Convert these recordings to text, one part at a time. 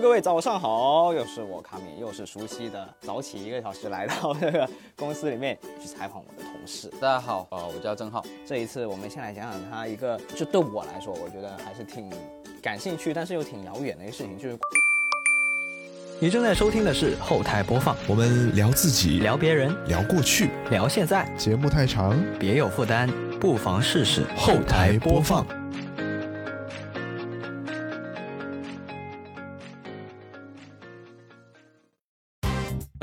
各位早上好，又是我卡米，又是熟悉的早起一个小时来到这个公司里面去采访我的同事。大家好，呃，我叫郑浩。这一次我们先来讲讲他一个，就对我来说，我觉得还是挺感兴趣，但是又挺遥远的一个事情，就是你正在收听的是后台播放，我们聊自己，聊别人，聊过去，聊现在，节目太长，别有负担，不妨试试后台播放。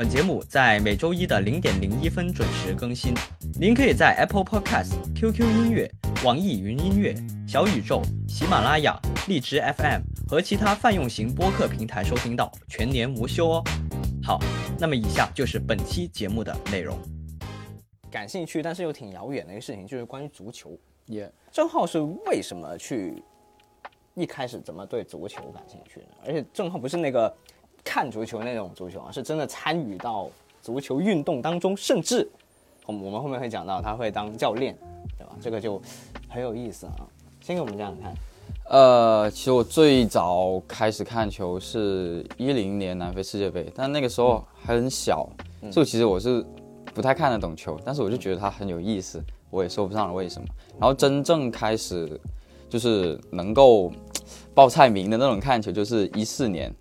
本节目在每周一的零点零一分准时更新。您可以在 Apple Podcast、QQ 音乐、网易云音乐、小宇宙、喜马拉雅、荔枝 FM 和其他泛用型播客平台收听到，全年无休哦。好，那么以下就是本期节目的内容。感兴趣但是又挺遥远的一个事情，就是关于足球。也郑浩是为什么去一开始怎么对足球感兴趣呢？而且郑浩不是那个。看足球那种足球啊，是真的参与到足球运动当中，甚至我们后面会讲到他会当教练，对吧？这个就很有意思啊。先给我们讲讲看。呃，其实我最早开始看球是一零年南非世界杯，但那个时候还很小，所以其实我是不太看得懂球，但是我就觉得它很有意思，我也说不上来为什么。然后真正开始就是能够 报菜名的那种看球，就是一四年。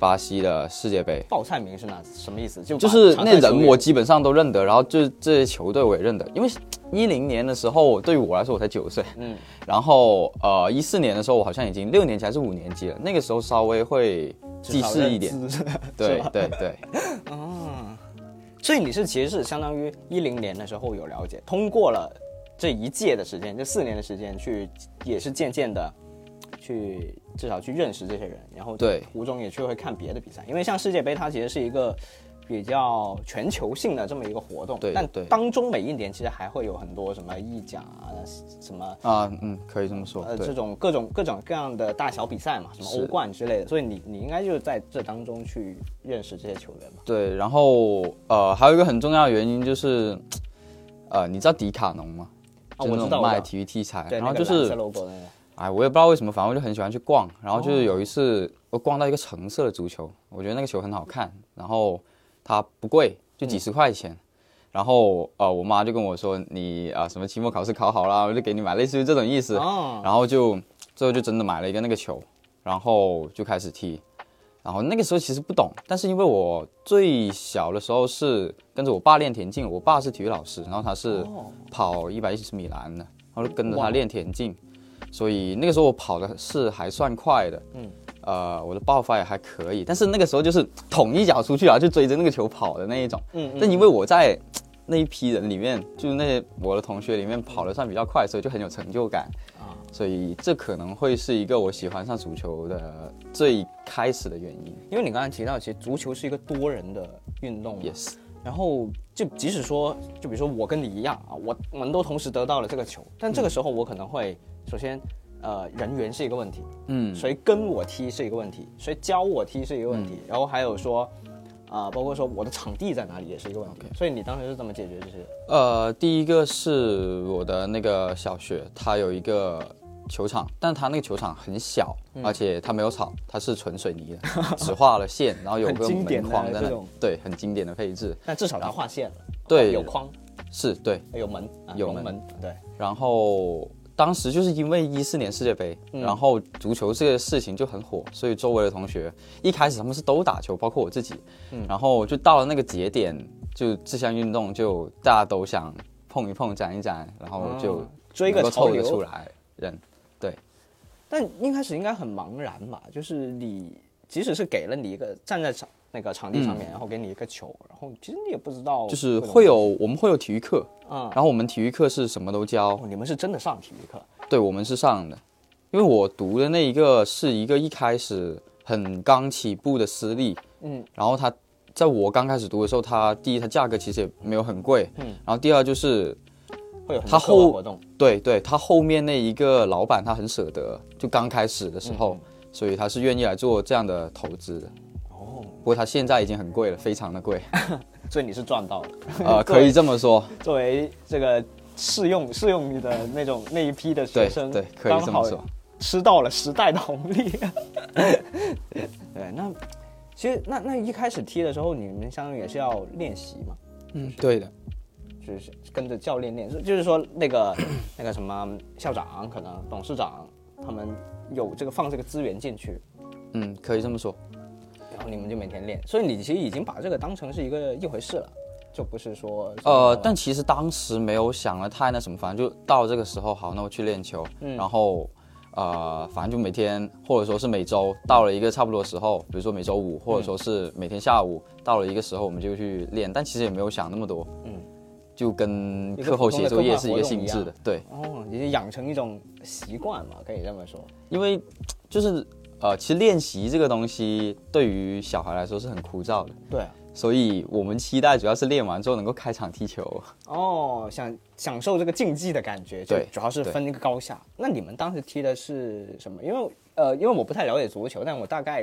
巴西的世界杯。报菜名是哪什么意思？就就是那人我基本上都认得，然后就这些球队我也认得，因为一零年的时候对于我来说我才九岁，嗯，然后呃一四年的时候我好像已经六年级还是五年级了，那个时候稍微会记事一点，对对 对，哦，所以你是其实是相当于一零年的时候有了解，通过了这一届的时间，这四年的时间去也是渐渐的。去至少去认识这些人，然后对途中也去会看别的比赛，因为像世界杯它其实是一个比较全球性的这么一个活动，对，但当中每一年其实还会有很多什么意甲啊，什么啊，嗯，可以这么说，呃，这种各种各种各样的大小比赛嘛，什么欧冠之类的，所以你你应该就是在这当中去认识这些球员嘛。对，然后呃，还有一个很重要的原因就是，呃，你知道迪卡侬吗？啊，我知道，卖体育器材，然后就是。哎，我也不知道为什么，反正我就很喜欢去逛。然后就是有一次，我逛到一个橙色的足球，我觉得那个球很好看。然后它不贵，就几十块钱。然后呃，我妈就跟我说：“你啊，什么期末考试考好了，我就给你买。”类似于这种意思。然后就最后就真的买了一个那个球，然后就开始踢。然后那个时候其实不懂，但是因为我最小的时候是跟着我爸练田径，我爸是体育老师，然后他是跑一百一十米栏的，然后就跟着他练田径。所以那个时候我跑的是还算快的，嗯，呃，我的爆发也还可以，但是那个时候就是捅一脚出去啊，就追着那个球跑的那一种，嗯，但因为我在 那一批人里面，就是那些我的同学里面跑的算比较快，所以就很有成就感。啊，所以这可能会是一个我喜欢上足球的最开始的原因。因为你刚才提到，其实足球是一个多人的运动，yes，然后就即使说，就比如说我跟你一样啊，我我们都同时得到了这个球，但这个时候我可能会。首先，呃，人员是一个问题，嗯，谁跟我踢是一个问题，谁教我踢是一个问题，然后还有说，啊，包括说我的场地在哪里也是一个问题。所以你当时是怎么解决这些？呃，第一个是我的那个小学，它有一个球场，但它那个球场很小，而且它没有草，它是纯水泥的，只画了线，然后有个门框在那，对，很经典的配置。但至少它画线了，对，有框，是对，有门，有门，对，然后。当时就是因为一四年世界杯，然后足球这个事情就很火，所以周围的同学一开始他们是都打球，包括我自己，然后就到了那个节点，就这项运动就大家都想碰一碰、展一展，然后就追个凑一出来人，对。但一开始应该很茫然吧？就是你即使是给了你一个站在场。那个场地上面，然后给你一个球，然后其实你也不知道，就是会有我们会有体育课，嗯，然后我们体育课是什么都教。你们是真的上体育课？对，我们是上的，因为我读的那一个是一个一开始很刚起步的私立，嗯，然后他在我刚开始读的时候，他第一，它价格其实也没有很贵，嗯，然后第二就是会有他后活动，对对，他后面那一个老板他很舍得，就刚开始的时候，所以他是愿意来做这样的投资的。不过它现在已经很贵了，非常的贵，所以你是赚到了，呃，可以这么说。作为这个试用试用你的那种那一批的学生，对，可以这么说，吃到了时代的红利。对，对，那其实那那一开始踢的时候，你们相当于也是要练习嘛，嗯，对的，就是跟着教练练，就是说那个那个什么校长可能董事长他们有这个放这个资源进去，嗯，可以这么说。然后你们就每天练，所以你其实已经把这个当成是一个一回事了，就不是说呃，但其实当时没有想的太那什么，反正就到这个时候，好，那我去练球，嗯然后呃，反正就每天或者说是每周到了一个差不多的时候，比如说每周五，或者说是每天下午到了一个时候，我们就去练，但其实也没有想那么多，嗯，就跟课后写作业是一个性质的，对，哦，也是养成一种习惯嘛，可以这么说。因为就是呃，其实练习这个东西对于小孩来说是很枯燥的，对啊，所以我们期待主要是练完之后能够开场踢球。哦，想享受这个竞技的感觉，对主要是分一个高下。那你们当时踢的是什么？因为呃，因为我不太了解足球，但我大概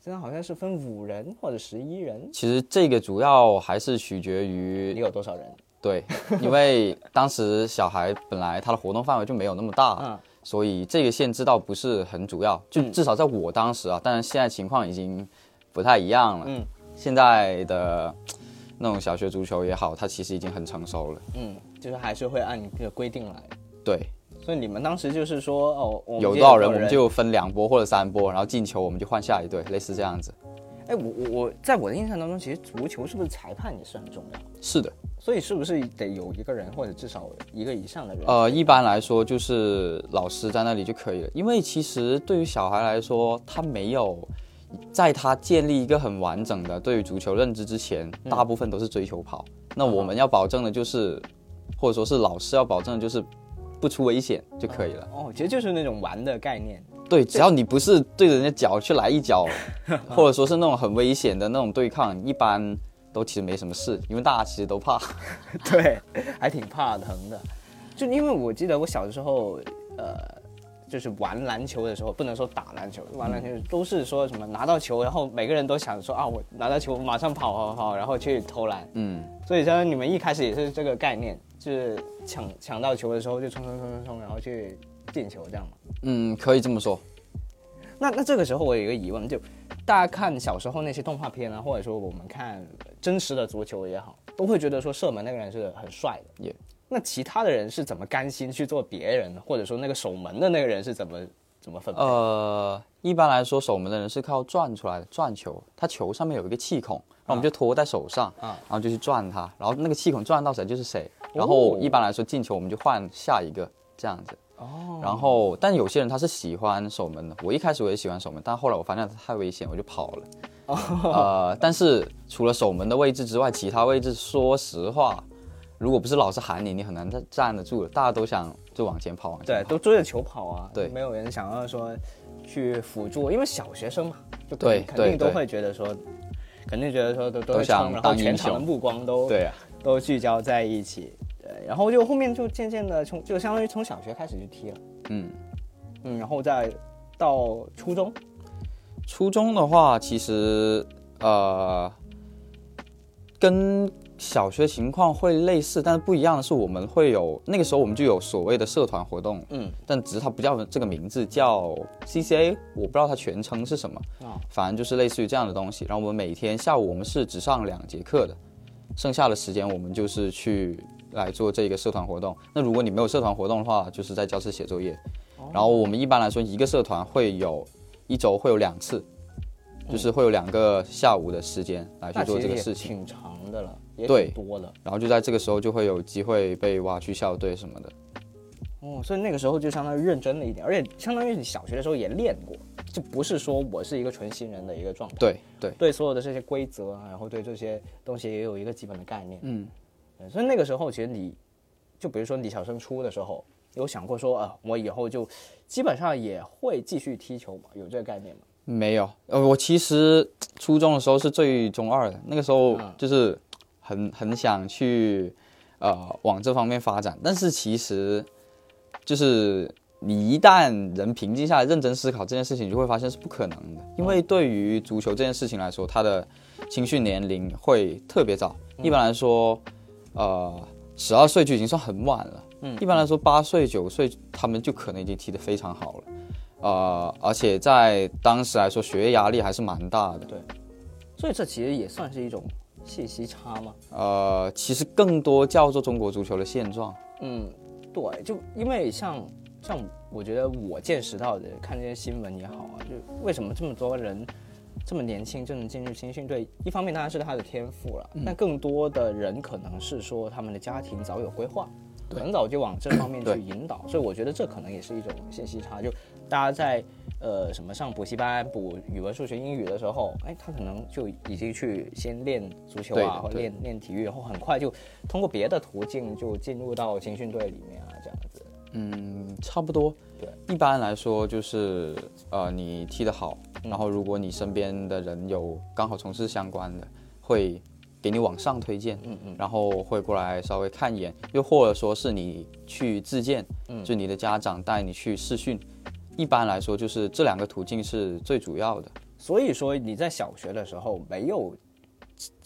现在好像是分五人或者十一人。其实这个主要还是取决于你有多少人？对，因为当时小孩本来他的活动范围就没有那么大，嗯所以这个限制倒不是很主要。就嗯至少在我当时啊，当然现在情况已经不太一样了。嗯现在的那种小学足球也好，它其实已经很成熟了。嗯，就是还是会按这个规定来。对，所以你们当时就是说，哦，有多少人我们就分两波或者三波，然后进球我们就换下一队，类似这样子。哎，我我我在我的印象当中，其实足球是不是裁判也是很重要？是的，所以是不是得有一个人或者至少一个以上的人？呃，一般来说就是老师在那里就可以了，因为其实对于小孩来说，他没有在他建立一个很完整的对于足球认知之前，大部分都是追求跑。那我们要保证的就是，或者说是老师要保证的就是不出危险就可以了。哦，其实就是那种玩的概念。对，只要你不是对着人家脚去来一脚，或者说是那种很危险的那种对抗，一般都其实没什么事，因为大家其实都怕。对，还挺怕疼的。就因为我记得我小的时候，呃，就是玩篮球的时候，不能说打篮球，玩篮球都是说什么拿到球，然后每个人都想说啊，我拿到球马上跑跑跑，然后去投篮。嗯，所以相当于你们一开始也是这个概念，就是抢抢到球的时候就冲冲冲冲冲，然后去进球这样吗。嗯，可以这么说。那那这个时候我有一个疑问，就大家看小时候那些动画片啊，或者说我们看真实的足球也好，都会觉得说射门那个人是很帅的。也那其他的人是怎么甘心去做别人，或者说那个守门的那个人是怎么怎么分配？呃，一般来说，守门的人是靠转出来的，转球，他球上面有一个气孔，然后我们就托在手上，啊然后就去转它，然后那个气孔转到谁就是谁，然后一般来说进球我们就换下一个这样子。哦，然后，但有些人他是喜欢守门的，我一开始我也喜欢守门，但后来我发现太危险，我就跑了。呃，但是除了守门的位置之外，其他位置说实话，如果不是老师喊你，你很难站站得住的。大家都想就往前跑，往前对，都追着球跑啊，对。没有人想要说去辅助，因为小学生嘛，就肯对肯定都会觉得说，肯定觉得说都都都想会冲，然后当英全场的目光都对啊，都聚焦在一起，对，然后就后面就渐渐的从就相当于从小学开始就踢了，嗯。嗯，然后再到初中，初中的话，其实呃，跟小学情况会类似，但是不一样的是，我们会有那个时候我们就有所谓的社团活动，嗯，但只是它不叫这个名字，叫 CCA，我不知道它全称是什么，啊反正就是类似于这样的东西。然后我们每天下午我们是只上两节课的，剩下的时间我们就是去来做这个社团活动。那如果你没有社团活动的话，就是在教室写作业。然后我们一般来说一个社团会有一周会有两次，就是会有两个下午的时间来去做这个事情。挺长的了，也对挺多的，然后就在这个时候就会有机会被挖去校队什么的。哦，所以那个时候就相当于认真了一点，而且相当于你小学的时候也练过，就不是说我是一个纯新人的一个状态，对对，对所有的这些规则啊，然后对这些东西也有一个基本的概念。嗯，对所以那个时候其实你，就比如说你小升初的时候，有想过说，呃，我以后就基本上也会继续踢球嘛？有这个概念吗？没有，呃，我其实初中的时候是最中二的，那个时候嗯就是很很想去呃往这方面发展，但是其实就是你一旦人平静下来，认真思考这件事情，你就会发现是不可能的，因为对于足球这件事情来说，它的青训年龄会特别早，一般来说，呃，十二岁就已经算很晚了。嗯一般来说，八岁九岁他们就可能已经踢得非常好了。呃，而且在当时来说，学业压力还是蛮大的。对，所以这其实也算是一种信息差嘛。呃，其实更多叫做中国足球的现状。嗯，对，就因为像像我觉得我见识到的，看这些新闻也好啊，就为什么这么多人这么年轻就能进入青训队？一方面当然是他的天赋了，但更多的人可能是说他们的家庭早有规划，很早就往这方面去引导，所以我觉得这可能也是一种信息差。就大家在呃什么上补习班补语文、数学、英语的时候，哎，他可能就已经去先练足球啊，或练练体育，然后很快就通过别的途径就进入到青训队里面啊，这样子。嗯，差不多。对，一般来说就是呃，你踢得好，嗯然后如果你身边的人有刚好从事相关的，会给你往上推荐，嗯嗯然后会过来稍微看一眼，又或者说是你去自荐，嗯就你的家长带你去试训。一般来说，就是这两个途径是最主要的。所以说你在小学的时候没有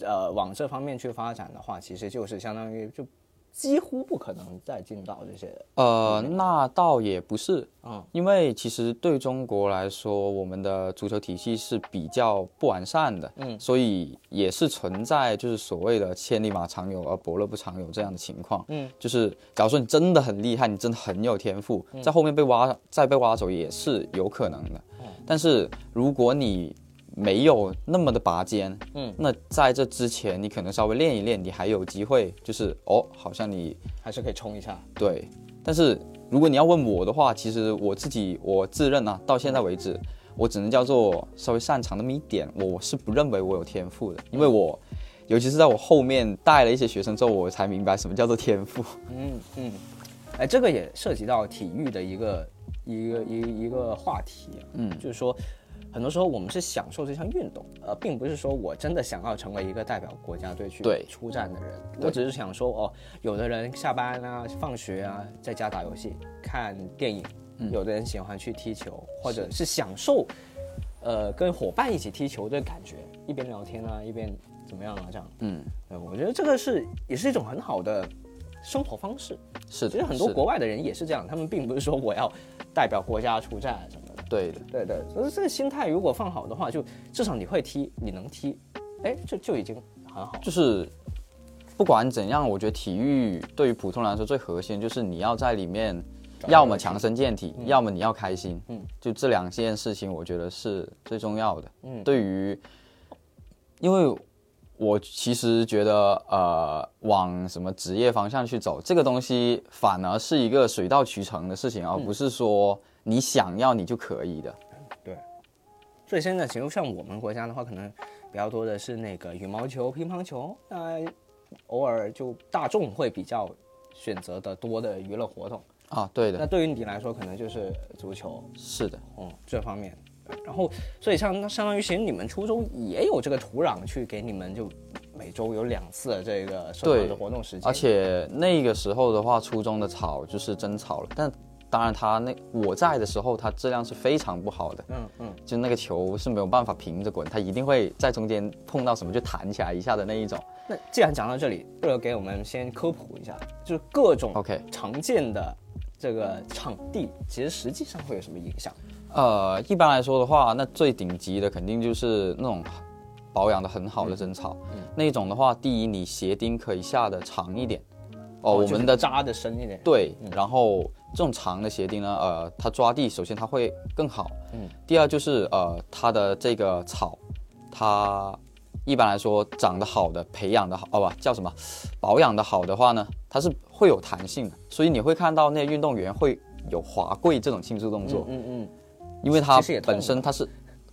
呃往这方面去发展的话，其实就是相当于就几乎不可能再进到这些。呃，那倒也不是，嗯，因为其实对中国来说，我们的足球体系是比较不完善的，嗯。所以也是存在就是所谓的千里马常有而伯乐不常有这样的情况，嗯，就是假如说你真的很厉害，你真的很有天赋，在后面被挖再被挖走也是有可能的，但是如果你没有那么的拔尖，嗯，那在这之前你可能稍微练一练，你还有机会，就是哦，好像你还是可以冲一下。对，但是如果你要问我的话，其实我自己我自认啊，到现在为止，我只能叫做稍微擅长那么一点，我是不认为我有天赋的，因为我，尤其是在我后面带了一些学生之后，我才明白什么叫做天赋。嗯嗯，哎，这个也涉及到体育的一个一个一个一个话题啊，嗯。就是说。很多时候我们是享受这项运动，呃，并不是说我真的想要成为一个代表国家队去对出战的人，我只是想说，哦，有的人下班啊、放学啊，在家打游戏、看电影，嗯有的人喜欢去踢球，或者是享受，呃，跟伙伴一起踢球的感觉，一边聊天啊，一边怎么样啊，这样，嗯，对，我觉得这个是也是一种很好的生活方式。是的，其实很多国外的人也是这样，他们并不是说我要代表国家出战什么的。对的，对对，所以这个心态如果放好的话，就至少你会踢，你能踢，哎，就就已经很好。就是不管怎样，我觉得体育对于普通人来说最核心就是你要在里面，要么强身健体，要么你要开心，嗯，就这两件事情，我觉得是最重要的。嗯对于，因为我其实觉得，呃，往什么职业方向去走，这个东西反而是一个水到渠成的事情，而不是说你想要你就可以的。对所以现在其实像我们国家的话，可能比较多的是那个羽毛球、乒乓球，那偶尔就大众会比较选择的多的娱乐活动。啊，对的，那对于你来说，可能就是足球，是的，嗯，这方面。然后，所以像相当于，其实你们初中也有这个土壤去给你们，就每周有两次的这个社团的活动时间。而且那个时候的话，初中的草就是真草了，但当然它那我在的时候，它质量是非常不好的，嗯嗯，就那个球是没有办法平着滚，它一定会在中间碰到什么就弹起来一下的那一种。那既然讲到这里，不如给我们先科普一下，就是各种 OK 常见的这个场地，其实实际上会有什么影响？呃，一般来说的话，那最顶级的肯定就是那种保养的很好的真草，嗯那种的话，第一你鞋钉可以下的长一点。哦，我们的扎的深一点。对，然后这种长的鞋钉呢，呃，它抓地首先它会更好，嗯，第二就是呃，它的这个草，它一般来说长得好的、培养的好，哦不叫什么，保养的好的话呢，它是会有弹性的，所以你会看到那些运动员会有滑跪这种庆祝动作，嗯嗯因为它本身它是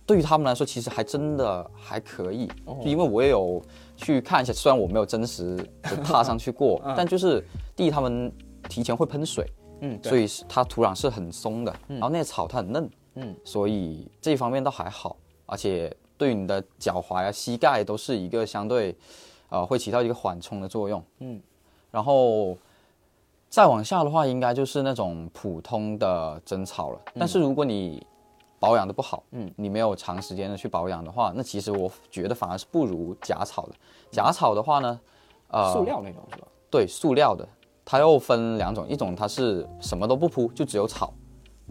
对于他们来说其实还真的还可以，哦。就因为我也有去看一下，虽然我没有真实的踏上去过，但就是第一他们提前会喷水，嗯，所以是它土壤是很松的，然后那些草它很嫩，嗯，所以这一方面倒还好，而且对你的脚踝啊、膝盖都是一个相对，呃，会起到一个缓冲的作用，嗯，然后再往下的话，应该就是那种普通的真草了。但是如果你保养的不好，嗯，你没有长时间的去保养的话，那其实我觉得反而是不如假草的。假草的话呢，呃，塑料那种是吧？对，塑料的，它又分两种，一种它是什么都不铺，就只有草，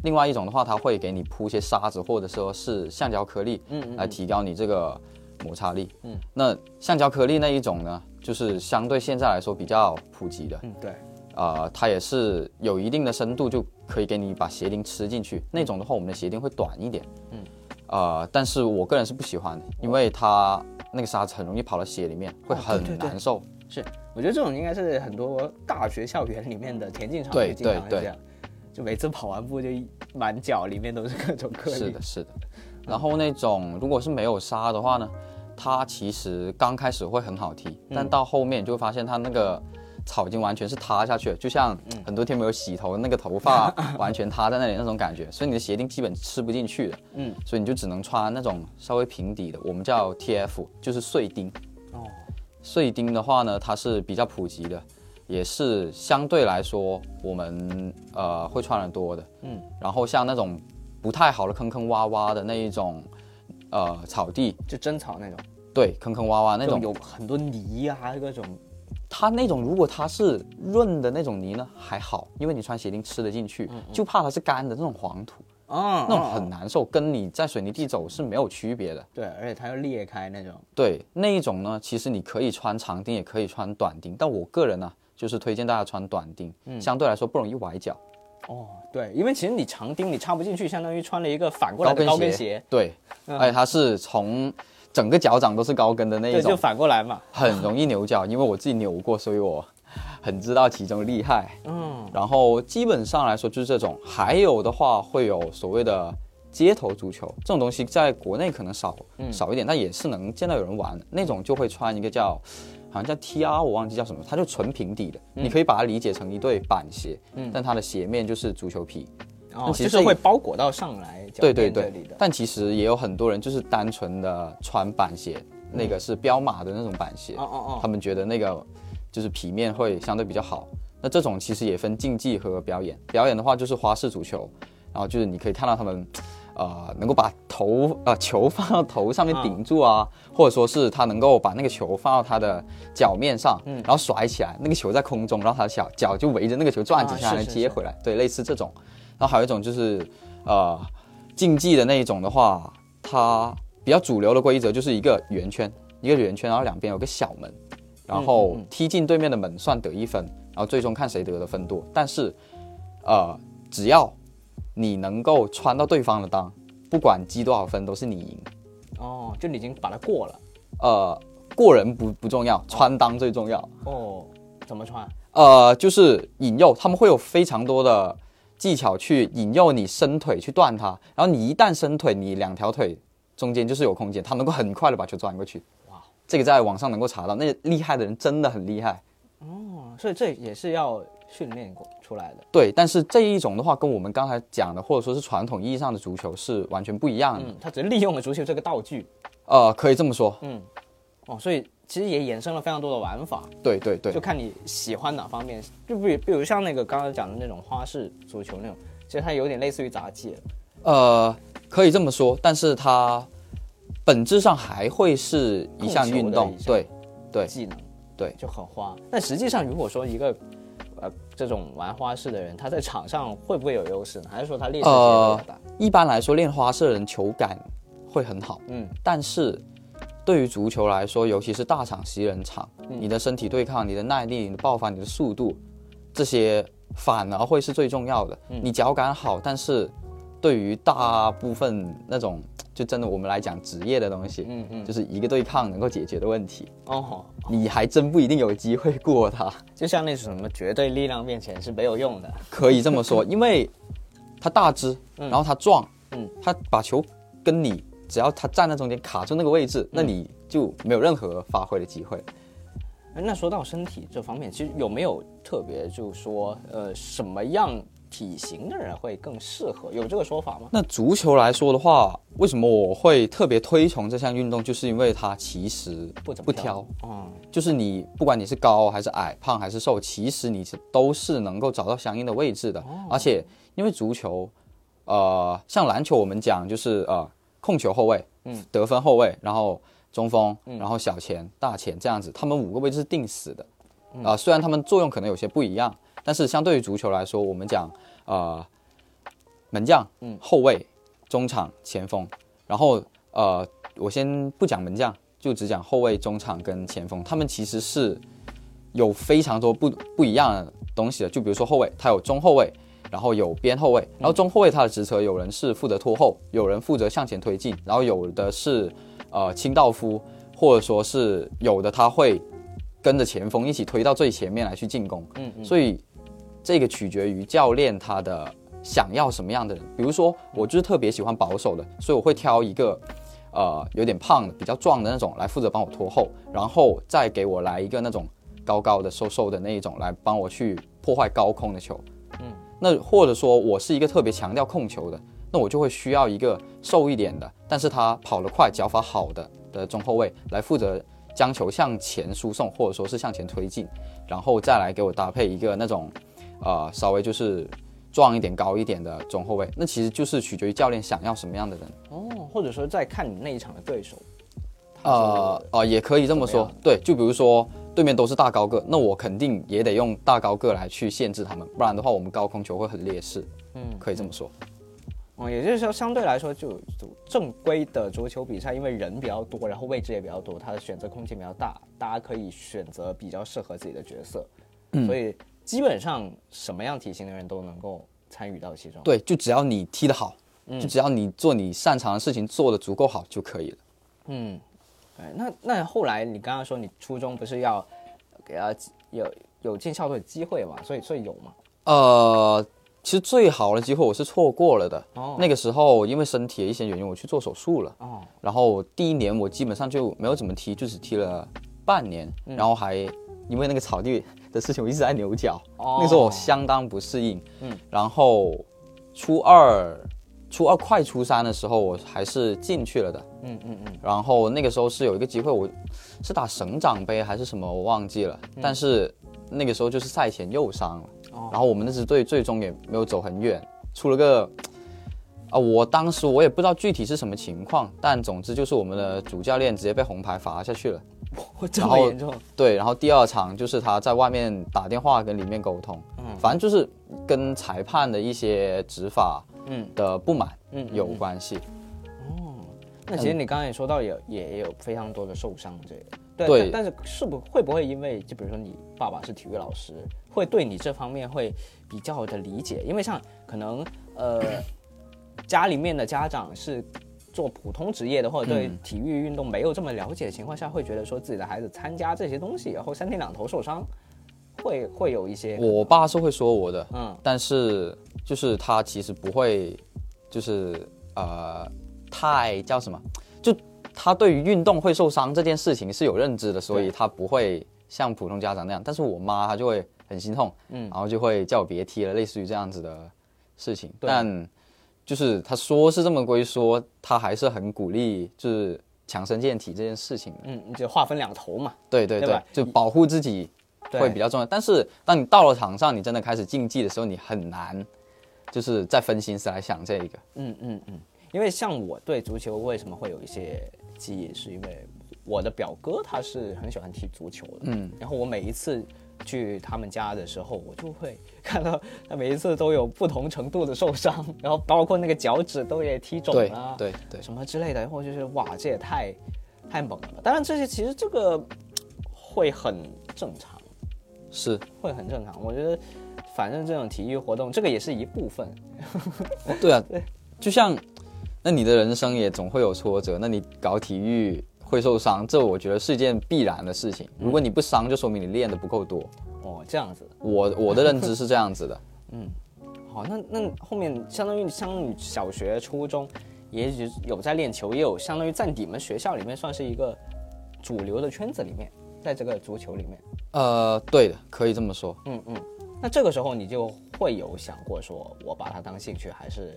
另外一种的话，它会给你铺一些沙子或者说是橡胶颗粒，嗯嗯来提高你这个摩擦力。嗯，那橡胶颗粒那一种呢，就是相对现在来说比较普及的，嗯，对，呃，它也是有一定的深度，就可以给你把鞋钉吃进去。那种的话，我们的鞋钉会短一点。嗯，呃，但是我个人是不喜欢的，因为它那个沙子很容易跑到鞋里面，会哦对很对对难受。是，我觉得这种应该是很多大学校园里面的田径场对也经常对对会这样，就每次跑完步就满脚里面都是各种颗粒。是的，是的。然后那种如果是没有沙的话呢，它其实刚开始会很好踢，但到后面就会发现它那个草已经完全是塌下去了，就像很多天没有洗头，那个头发 完全塌在那里那种感觉，所以你的鞋钉基本吃不进去的。嗯，所以你就只能穿那种稍微平底的，我们叫 TF，就是碎钉。哦，碎钉的话呢，它是比较普及的，也是相对来说我们呃会穿的多的。嗯，然后像那种不太好的坑坑洼洼的那一种呃草地，就真草那种，对，坑坑洼洼那那种，有很多泥啊，各种。它那种如果它是润的那种泥呢还好，因为你穿鞋钉吃得进去，就怕它是干的那种黄土，哦，那种哦很难受，跟你在水泥地走是没有区别的。对，而且它要裂开那种。对，那一种呢，其实你可以穿长钉，也可以穿短钉，但我个人呢，就是推荐大家穿短钉，相对来说不容易崴脚。哦，对，因为其实你长钉你插不进去，相当于穿了一个反过来的高跟鞋，对，而且它是从整个脚掌都是高跟的那一种，就种，反过来嘛。很容易扭脚。因为我自己扭过，所以我很知道其中厉害。嗯，然后基本上来说就是这种，还有的话会有所谓的街头足球这种东西，在国内可能少、少一点，但也是能见到有人玩那种，就会穿一个叫。好像叫 TR，我忘记叫什么，它就纯平底的，你可以把它理解成一对板鞋，但它的鞋面就是足球皮，哦，其实就是会包裹到上来脚对对对但其实也有很多人就是单纯的穿板鞋，那个是彪马的那种板鞋，哦哦他们觉得那个就是皮面会相对比较好。那这种其实也分竞技和表演，表演的话就是花式足球，然后就是你可以看到他们。呃，能够把头呃球放到头上面顶住啊，或者说是他能够把那个球放到他的脚面上，然后甩起来，那个球在空中，然后他的小脚就围着那个球转几下，接回来，对，类似这种。然后还有一种就是呃竞技的那一种的话，它比较主流的规则就是一个圆圈，一个圆圈，然后两边有个小门，然后踢进对面的门算得一分，然后最终看谁得的分多。但是，呃，只要你能够穿到对方的裆，不管积多少分都是你赢。哦，就你已经把它过了。呃，过人不不重要，穿裆最重要。哦，怎么穿？呃，就是引诱，他们会有非常多的技巧去引诱你伸腿去断它，然后你一旦伸腿，你两条腿中间就是有空间，他能够很快的把球钻过去。哇，这个在网上能够查到，那厉害的人真的很厉害。哦，所以这也是要训练过出来的。对，但是这一种的话，跟我们刚才讲的，或者说是传统意义上的足球是完全不一样的。嗯，他只是利用了足球这个道具。呃，可以这么说。嗯，哦，所以其实也衍生了非常多的玩法，对对对就，看你喜欢哪方面。就比比如像那个刚刚讲的那种花式足球那种，其实它有点类似于杂技。呃，可以这么说，但是它本质上还会是一项运动对对技能，对就很花。但实际上，如果说一个呃这种玩花式的人，他在场上会不会有优势呢？还是说他练习呃比较大？一般来说，练花式的人球感会很好，嗯，但是对于足球来说，尤其是大场袭人场，嗯你的身体对抗、你的耐力、你的爆发、你的速度，这些反而会是最重要的。嗯你脚感好，但是对于大部分那种就真的我们来讲职业的东西，嗯嗯就是一个对抗能够解决的问题，哦，你还真不一定有机会过他。就像那种什么绝对力量面前是没有用的。可以这么说，因为他大只，然后他壮，嗯，他把球跟你只要他站在中间卡住那个位置，那你就没有任何发挥的机会。哎那说到身体这方面，其实有没有特别就是说，呃，什么样体型的人会更适合？有这个说法吗？那足球来说的话，为什么我会特别推崇这项运动？就是因为它其实不怎么不挑，嗯，就是你不管你是高还是矮、胖还是瘦，其实你是都是能够找到相应的位置的。而且因为足球，呃，像篮球我们讲就是呃控球后卫，嗯，得分后卫，然后中锋，然后小前、大前这样子，他们五个位置是定死的。啊、虽然他们作用可能有些不一样，但是相对于足球来说，我们讲呃门将、嗯后卫、中场、前锋。然后呃，我先不讲门将，就只讲后卫、中场跟前锋，他们其实是有非常多不不一样的东西的。就比如说后卫，他有中后卫，然后有边后卫，然后中后卫他的职责有人是负责拖后，有人负责向前推进，然后有的是呃清道夫，或者说是有的他会跟着前锋一起推到最前面来去进攻。嗯嗯，所以这个取决于教练他的想要什么样的人。比如说，我就是特别喜欢保守的，所以我会挑一个呃有点胖的、比较壮的那种来负责帮我拖后，然后再给我来一个那种高高的、瘦瘦的那一种来帮我去破坏高空的球。嗯，那或者说我是一个特别强调控球的，那我就会需要一个瘦一点的，但是他跑得快、脚法好的的中后卫来负责将球向前输送，或者说是向前推进，然后再来给我搭配一个那种，呃，稍微就是壮一点、高一点的中后卫。那其实就是取决于教练想要什么样的人。哦，或者说再看你那一场的对手，呃呃，也可以这么说么。对，就比如说对面都是大高个，那我肯定也得用大高个来去限制他们，不然的话我们高空球会很劣势。嗯，可以这么说。哦，也就是说，相对来说，就就正规的足球比赛，因为人比较多，然后位置也比较多，它的选择空间比较大，大家可以选择比较适合自己的角色，嗯所以基本上什么样体型的人都能够参与到其中。，对，就只要你踢得好，嗯就只要你做你擅长的事情做得足够好就可以了。嗯，对，那那后来你刚刚说你初中不是要给他有有进校队的机会嘛？所以所以有吗？呃，其实最好的机会我是错过了的。哦那个时候因为身体的一些原因，我去做手术了。哦，然后第一年我基本上就没有怎么踢，就只踢了半年，嗯然后还因为那个草地的事情，我一直在扭脚。哦那时候我相当不适应。嗯，然后初二、初二快初三的时候，我还是进去了的。嗯嗯嗯，然后那个时候是有一个机会，我是打省长杯还是什么，我忘记了。但是那个时候就是赛前又伤了，嗯哦然后我们那支队最终也没有走很远，出了个啊，我当时我也不知道具体是什么情况，但总之就是我们的主教练直接被红牌罚下去了。我 这么严重？对，然后第二场就是他在外面打电话跟里面沟通，嗯反正就是跟裁判的一些执法嗯的不满嗯嗯有关系。哦那其实你刚刚也说到有也有非常多的受伤，这个对，对但但是是不会不会因为就比如说你爸爸是体育老师，会对你这方面会比较的理解？因为像可能呃 家里面的家长是做普通职业的，或者对嗯体育运动没有这么了解的情况下，会觉得说自己的孩子参加这些东西，然后三天两头受伤，会会有一些我爸是会说我的，嗯。但是就是他其实不会，就是呃太叫什么，就他对于运动会受伤这件事情是有认知的，所以他不会像普通家长那样。但是我妈她就会很心痛，嗯。然后就会叫我别踢了，类似于这样子的事情。但就是他说是这么归说，他还是很鼓励就是强身健体这件事情的。嗯，就划分两头嘛，对对对对，就保护自己对会比较重要。但是当你到了场上，你真的开始竞技的时候，你很难就是再分心思来想这一个。嗯嗯嗯，因为像我对足球为什么会有一些记忆，是因为我的表哥他是很喜欢踢足球的，嗯，然后我每一次去他们家的时候，我就会看到他每一次都有不同程度的受伤，然后包括那个脚趾都也踢肿对了，对对，什么之类的，然后就是哇，这也太太猛了吧。当然这些其实这个会很正常。是，会很正常，我觉得，反正这种体育活动，这个也是一部分。对啊，对就像那你的人生也总会有挫折，那你搞体育会受伤，这我觉得是一件必然的事情。如果你不伤，就说明你练的不够多。哦，这样子，我我的认知是这样子的。嗯好，那那后面相当于相当于小学、初中，也许有在练球，也有相当于在你们学校里面算是一个主流的圈子里面，在这个足球里面，呃，对的，可以这么说。嗯嗯。那这个时候你就会有想过说，我把它当兴趣，还是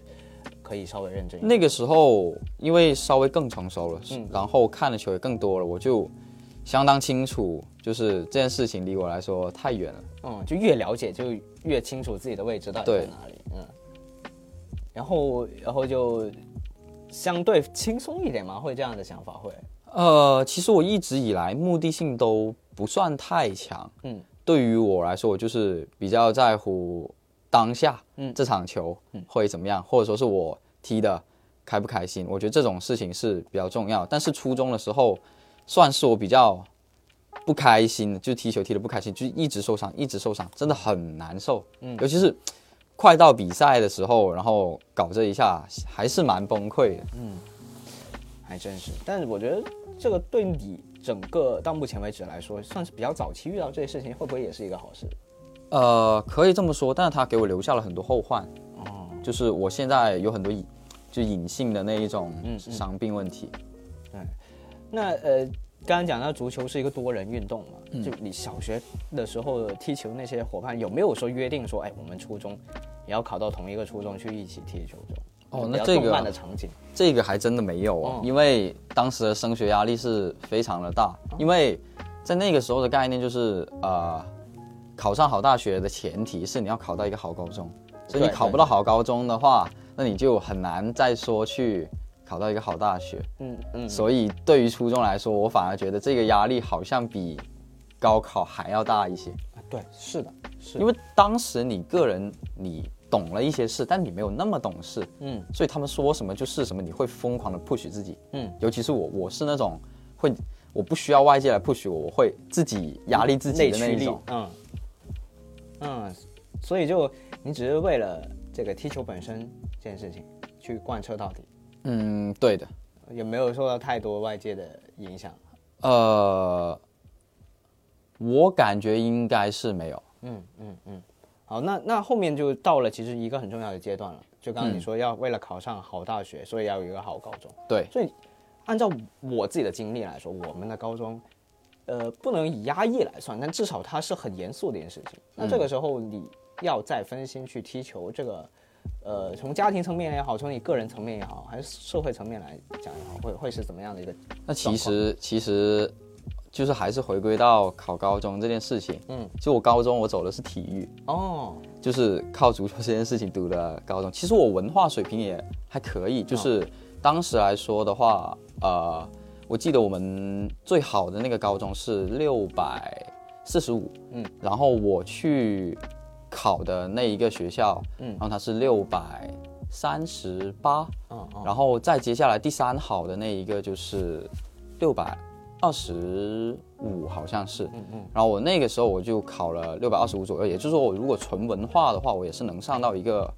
可以稍微认真一点？那个时候因为稍微更成熟了，嗯然后看的球也更多了，我就相当清楚，就是这件事情离我来说太远了。嗯，就越了解就越清楚自己的位置到底在哪里，嗯。然后然后就相对轻松一点嘛，会这样的想法会，呃，其实我一直以来目的性都不算太强。嗯，对于我来说，我就是比较在乎当下，嗯这场球会怎么样，或者说是我踢的开不开心，我觉得这种事情是比较重要。但是初中的时候，算是我比较不开心的，就踢球踢的不开心，就一直受伤，一直受伤，真的很难受。嗯，尤其是快到比赛的时候，然后搞这一下，还是蛮崩溃的。嗯还真是。但是我觉得这个对你整个到目前为止来说，算是比较早期遇到这些事情，会不会也是一个好事？呃，可以这么说，但是他给我留下了很多后患。哦，就是我现在有很多隐，就隐性的那一种嗯伤病问题。对那呃，刚刚讲到足球是一个多人运动嘛，嗯就你小学的时候踢球那些伙伴有没有说约定说，哎，我们初中也要考到同一个初中去一起踢球这种？哦那这个动漫的场景，这个还真的没有哦，哦因为当时的升学压力是非常的大，因为在那个时候的概念就是呃，考上好大学的前提是你要考到一个好高中，所以你考不到好高中的话，那你就很难再说去考到一个好大学。嗯嗯，所以对于初中来说，我反而觉得这个压力好像比高考还要大一些。对，是的，是因为当时你个人你懂了一些事，但你没有那么懂事，嗯。所以他们说什么就是什么，你会疯狂的 push 自己，嗯，尤其是我，我是那种会我不需要外界来 push 我，我会自己压力自己的那一种，，嗯。嗯，所以就你只是为了这个踢球本身这件事情去贯彻到底，嗯，对的，也没有受到太多外界的影响。呃，我感觉应该是没有，嗯嗯嗯，好，那那后面就到了其实一个很重要的阶段了，就刚刚你说要为了考上好大学，所以要有一个好高中。对，所以按照我自己的经历来说，我们的高中，呃，不能以压抑来算，但至少它是很严肃的一件事情。那这个时候你要再分心去踢球，这个，呃，从家庭层面也好，从你个人层面也好，还是社会层面来讲也好，会会是怎么样的一个？那其实其实就是还是回归到考高中这件事情，嗯，就我高中我走的是体育，哦，就是靠足球这件事情读的高中。其实我文化水平也还可以，就是当时来说的话，呃，我记得我们最好的那个高中是六百四十五，嗯，然后我去考的那一个学校，嗯。然后它是六百三十八，嗯嗯，然后再接下来第三好的那一个就是六百二十五，好像是。嗯嗯然后我那个时候我就考了六百二十五左右，也就是说我如果纯文化的话，我也是能上到一个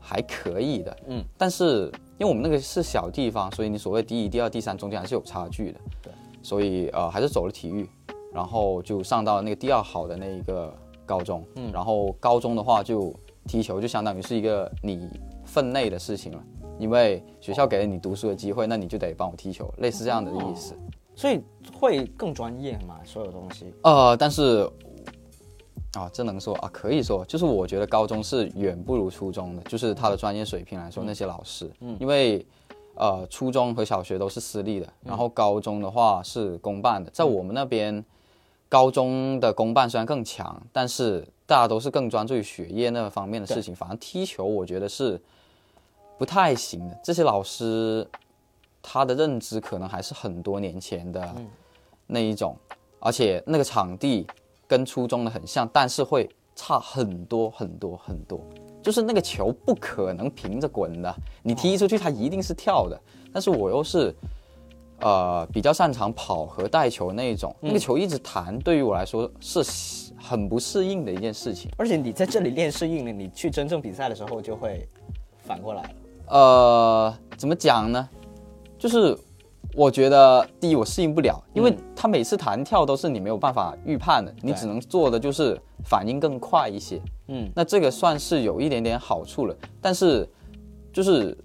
还可以的。嗯，但是因为我们那个是小地方，所以你所谓第一、第二、第三中间还是有差距的。对，所以呃还是走了体育，然后就上到那个第二好的那一个高中。嗯，然后高中的话就踢球就相当于是一个你分内的事情了。因为学校给了你读书的机会，那你就得帮我踢球，类似这样的意思。所以会更专业嘛，所有东西。呃，但是啊，这能说啊，可以说，就是我觉得高中是远不如初中的，就是他的专业水平来说，那些老师，嗯，因为呃，初中和小学都是私立的，然后高中的话是公办的，在我们那边，高中的公办虽然更强，但是大家都是更专注于学业那方面的事情，反正踢球我觉得是不太行的，这些老师他的认知可能还是很多年前的那一种，而且那个场地跟初中的很像，但是会差很多很多很多。就是那个球不可能平着滚的，你踢出去它一定是跳的。但是我又是，呃，比较擅长跑和带球那一种，那个球一直弹，对于我来说是很不适应的一件事情。而且你在这里练适应了，你去真正比赛的时候就会反过来了。呃，怎么讲呢？就是我觉得第一我适应不了，因为嗯他每次弹跳都是你没有办法预判的，你只能做的就是反应更快一些。嗯，那这个算是有一点点好处了，但是就是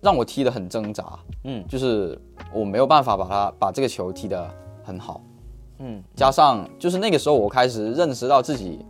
让我踢得很挣扎，嗯。就是我没有办法把它把这个球踢得很好，嗯，加上就是那个时候我开始认识到自己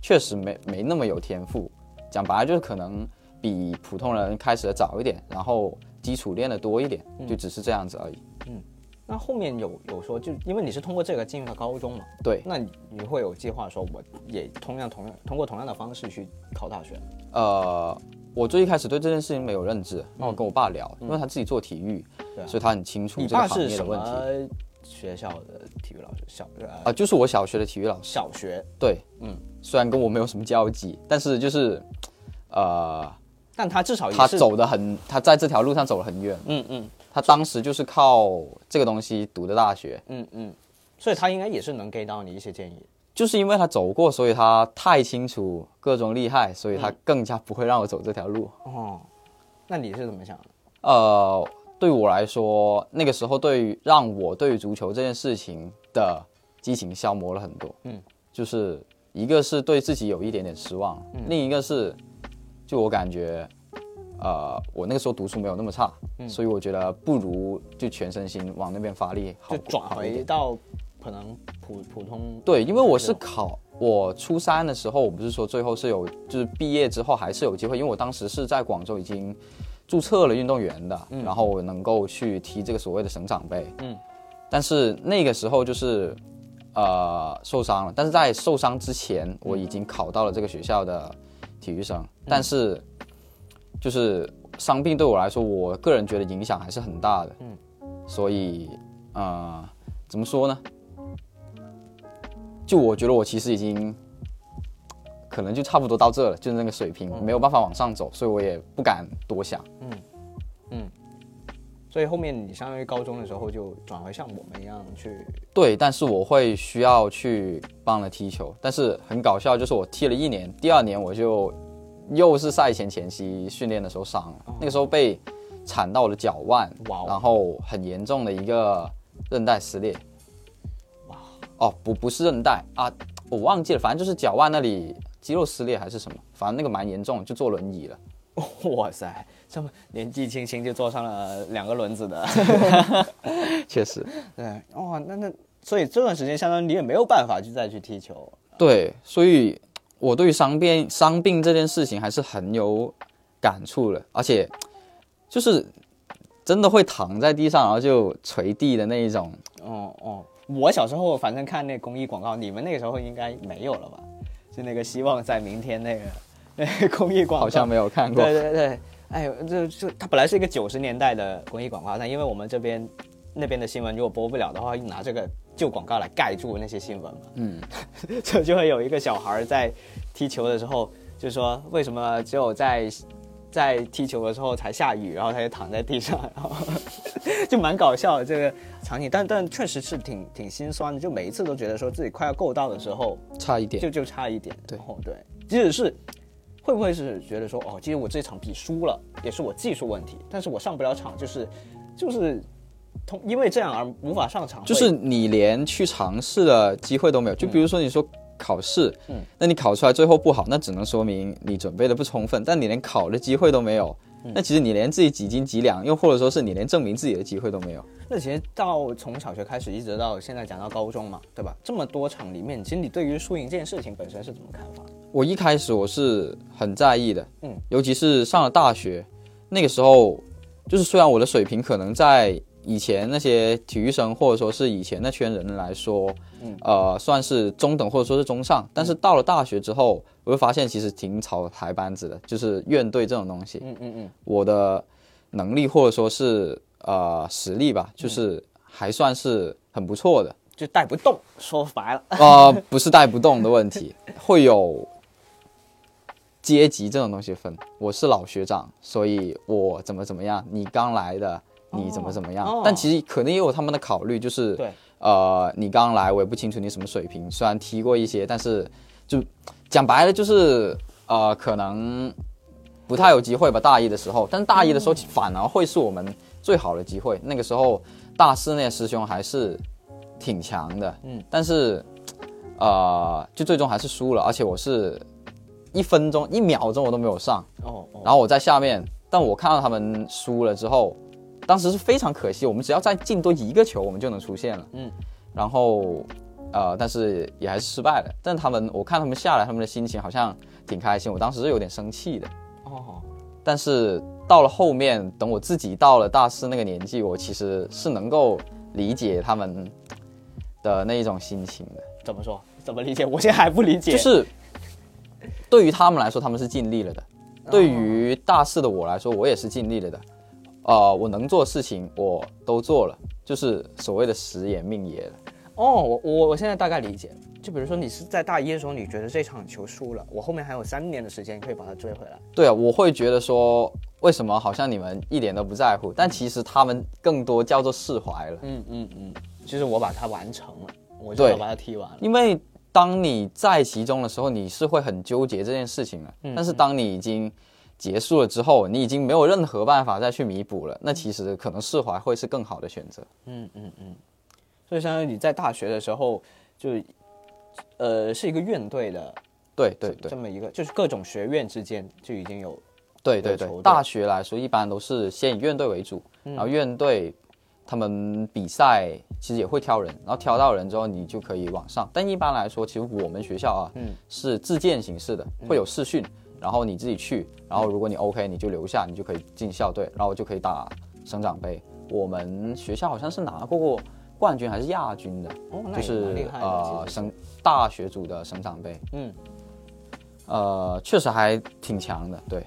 确实没没那么有天赋，讲白了就是可能比普通人开始的早一点，然后基础练的多一点，就只是这样子而已。嗯那后面有有说，就因为你是通过这个进入到高中嘛，对，那你你会有计划说，我也同样同样通过同样的方式去考大学？呃，我最一开始对这件事情没有认知，那我跟我爸聊，因为他自己做体育，所以他很清楚你这个行爸是什业的问题。么学校的体育老师？小呃啊、就是我小学的体育老师。小学，对，嗯，虽然跟我没有什么交集，但是就是呃，但他至少也他，走的很，他在这条路上走了很远。嗯嗯他当时就是靠这个东西读的大学，嗯嗯，所以他应该也是能给到你一些建议。就是因为他走过，所以他太清楚各种厉害，所以他更加不会让我走这条路。哦，那你是怎么想的？呃，对我来说，那个时候对于让我对于足球这件事情的激情消磨了很多。嗯，就是一个是对自己有一点点失望，另一个是就我感觉，呃，我那个时候读书没有那么差，所以我觉得不如就全身心往那边发力好就转。回到可能普普通对，因为我是考我初三的时候，我不是说最后是有，就是毕业之后还是有机会，因为我当时是在广州已经注册了运动员的，然后我能够去踢这个所谓的省长杯，嗯，但是那个时候就是呃受伤了，但是在受伤之前，我已经考到了这个学校的体育生，但是就是伤病对我来说，我个人觉得影响还是很大的，嗯，所以呃怎么说呢？就我觉得我其实已经可能就差不多到这了，就是那个水平，没有办法往上走，所以我也不敢多想。所以后面你相当于高中的时候就转回像我们一样去，对，但是我会需要去帮了踢球，但是很搞笑，就是我踢了一年，第二年我就又是赛前前期训练的时候伤了，那个时候被铲到我的脚腕，然后很严重的一个韧带撕裂。哇，哦，不不是韧带啊，我忘记了，反正就是脚腕那里肌肉撕裂还是什么，反正那个蛮严重，就坐轮椅了。哇塞，这么年纪轻轻就坐上了两个轮子的，确实，对，哦，那那所以这段时间相当于你也没有办法去再去踢球，对，所以我对于伤病伤病这件事情还是很有感触的，而且就是真的会躺在地上，然后就捶地的那一种。哦哦，我小时候反正看那公益广告，你们那个时候应该没有了吧？就那个希望在明天那个那个 公益广告，好像没有看过。对对对，哎呦，这就它本来是一个九十年代的公益广告，但因为我们这边那边的新闻如果播不了的话，就拿这个旧广告来盖住那些新闻嘛。嗯，就就会有一个小孩在踢球的时候，就说为什么只有在在踢球的时候才下雨，然后他就躺在地上，然后就蛮搞笑的这个场景，但但确实是挺挺心酸的，就每一次都觉得说自己快要够到的时候，差一点。就就差一点。对对，即使是会不会是觉得说，哦，其实我这场比输了，也是我技术问题，但是我上不了场，就是就是通因为这样而无法上场，就是你连去尝试的机会都没有。就比如说你说考试，嗯那你考出来最后不好，那只能说明你准备的不充分。但你连考的机会都没有，嗯那其实你连自己几斤几两，又或者说是你连证明自己的机会都没有。那其实到从小学开始，一直到现在讲到高中嘛，对吧？这么多场里面，其实你对于输赢这件事情本身是怎么看法？我一开始我是很在意的，嗯，尤其是上了大学，那个时候，就是虽然我的水平可能在以前那些体育生或者说是以前那圈人来说，嗯。呃，算是中等或者说是中上，但是到了大学之后，我会发现其实挺草台班子的，就是院队这种东西，嗯嗯嗯，我的能力或者说是呃实力吧，就是还算是很不错的。就带不动，说白了，呃，不是带不动的问题，会有阶级这种东西分。我是老学长，所以我怎么怎么样，你刚来的，你怎么怎么样。哦但其实可能也有他们的考虑，就是对，呃，你刚来，我也不清楚你什么水平，虽然踢过一些，但是就讲白了就是呃，可能不太有机会吧。大一的时候，但是大一的时候反而会是我们最好的机会。那个时候大四那些师兄还是挺强的，嗯，但是呃，就最终还是输了，而且我是一分钟、一秒钟我都没有上，哦哦，然后我在下面，但我看到他们输了之后，当时是非常可惜，我们只要再进多一个球，我们就能出线了。嗯，然后呃，但是也还是失败了。但他们，我看他们下来，他们的心情好像挺开心，我当时是有点生气的。哦，但是到了后面，等我自己到了大四那个年纪，我其实是能够理解他们的那一种心情的。怎么说？怎么理解？我现在还不理解。就是对于他们来说，他们是尽力了的；对于大四的我来说，我也是尽力了的。呃，我能做的事情我都做了，就是所谓的时也命也了。哦，我我我现在大概理解了。就比如说你是在大一的时候，你觉得这场球输了，我后面还有三年的时间可以把它追回来。对啊，我会觉得说，为什么好像你们一点都不在乎，但其实他们更多叫做释怀了。嗯嗯嗯，就是我把它完成了，我就要把它踢完了。因为当你在其中的时候，你是会很纠结这件事情的。但是当你已经结束了之后，你已经没有任何办法再去弥补了，那其实可能释怀会是更好的选择。嗯嗯嗯。所以相当于你在大学的时候，就呃是一个院队的对对对。这么一个，就是各种学院之间就已经有对对对，大学来说一般都是先以院队为主，然后院队他们比赛其实也会挑人，然后挑到人之后你就可以往上。但一般来说，其实我们学校啊，嗯是自荐形式的，会有试训，然后你自己去，然后如果你 OK，你就留下，你就可以进校队，然后就可以打省长杯。我们学校好像是拿过冠军还是亚军的，就是蛮厉害的。呃其实省大学组的省长杯，嗯呃，确实还挺强的，对。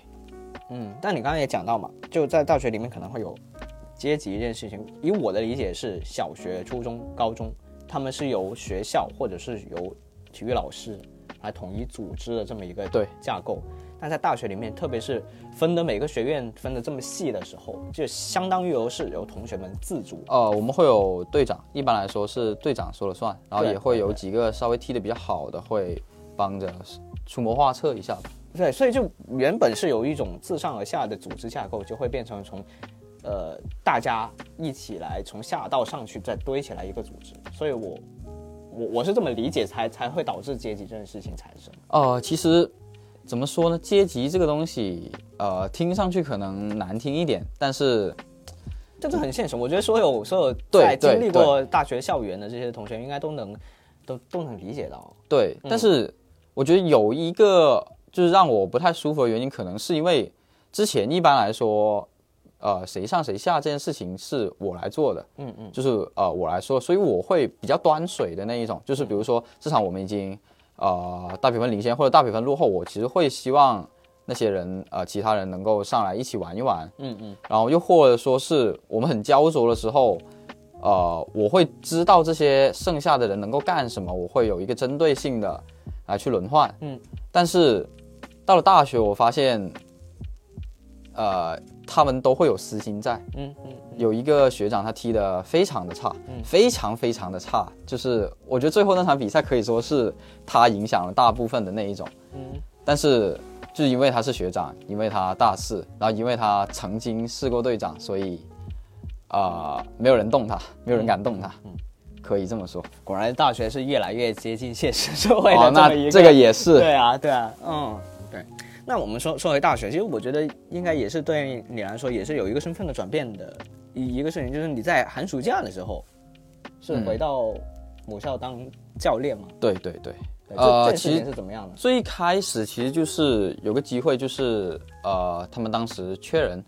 嗯，但你刚刚也讲到嘛，就在大学里面可能会有阶级这件事情。以我的理解是，小学、初中、高中，他们是由学校或者是由体育老师来统一组织的这么一个对架构。但在大学里面，特别是分的每个学院分的这么细的时候，就相当于由是由同学们自主。呃，我们会有队长，一般来说是队长说了算，然后也会有几个稍微踢的比较好的会帮着出谋划策一下吧。对，所以就原本是有一种自上而下的组织架构，就会变成从，呃，大家一起来从下到上去再堆起来一个组织。所以我我我是这么理解才才会导致阶级这件事情产生。呃，其实怎么说呢，阶级这个东西，呃，听上去可能难听一点，但是这是很现实，我觉得所有所有对在经历过大学校园的这些同学，应该都能都都能理解到。对，但是我觉得有一个就是让我不太舒服的原因，可能是因为之前一般来说，呃，谁上谁下这件事情是我来做的，嗯嗯，就是呃我来说，所以我会比较端水的那一种，就是比如说这场我们已经呃大比分领先或者大比分落后，我其实会希望那些人呃其他人能够上来一起玩一玩，嗯嗯，然后又或者说是我们很焦灼的时候，呃，我会知道这些剩下的人能够干什么，我会有一个针对性的来去轮换。嗯，但是到了大学，我发现，呃，他们都会有私心在。嗯嗯有一个学长他踢得非常的差，非常非常的差，就是我觉得最后那场比赛可以说是他影响了大部分的那一种。嗯，但是就是因为他是学长，因为他大四，然后因为他曾经试过队长，所以啊、呃没有人动他，没有人敢动他，嗯可以这么说。果然大学是越来越接近现实社会的哦，那这么一个。这个也是，对啊，对啊，嗯，对。那我们说说回大学，其实我觉得应该也是对你来说也是有一个身份的转变的一一个事情，就是你在寒暑假的时候是嗯回到母校当教练嘛？对对对。呃，这件事其实是怎么样的？最开始其实就是有个机会，就是呃，他们当时缺人，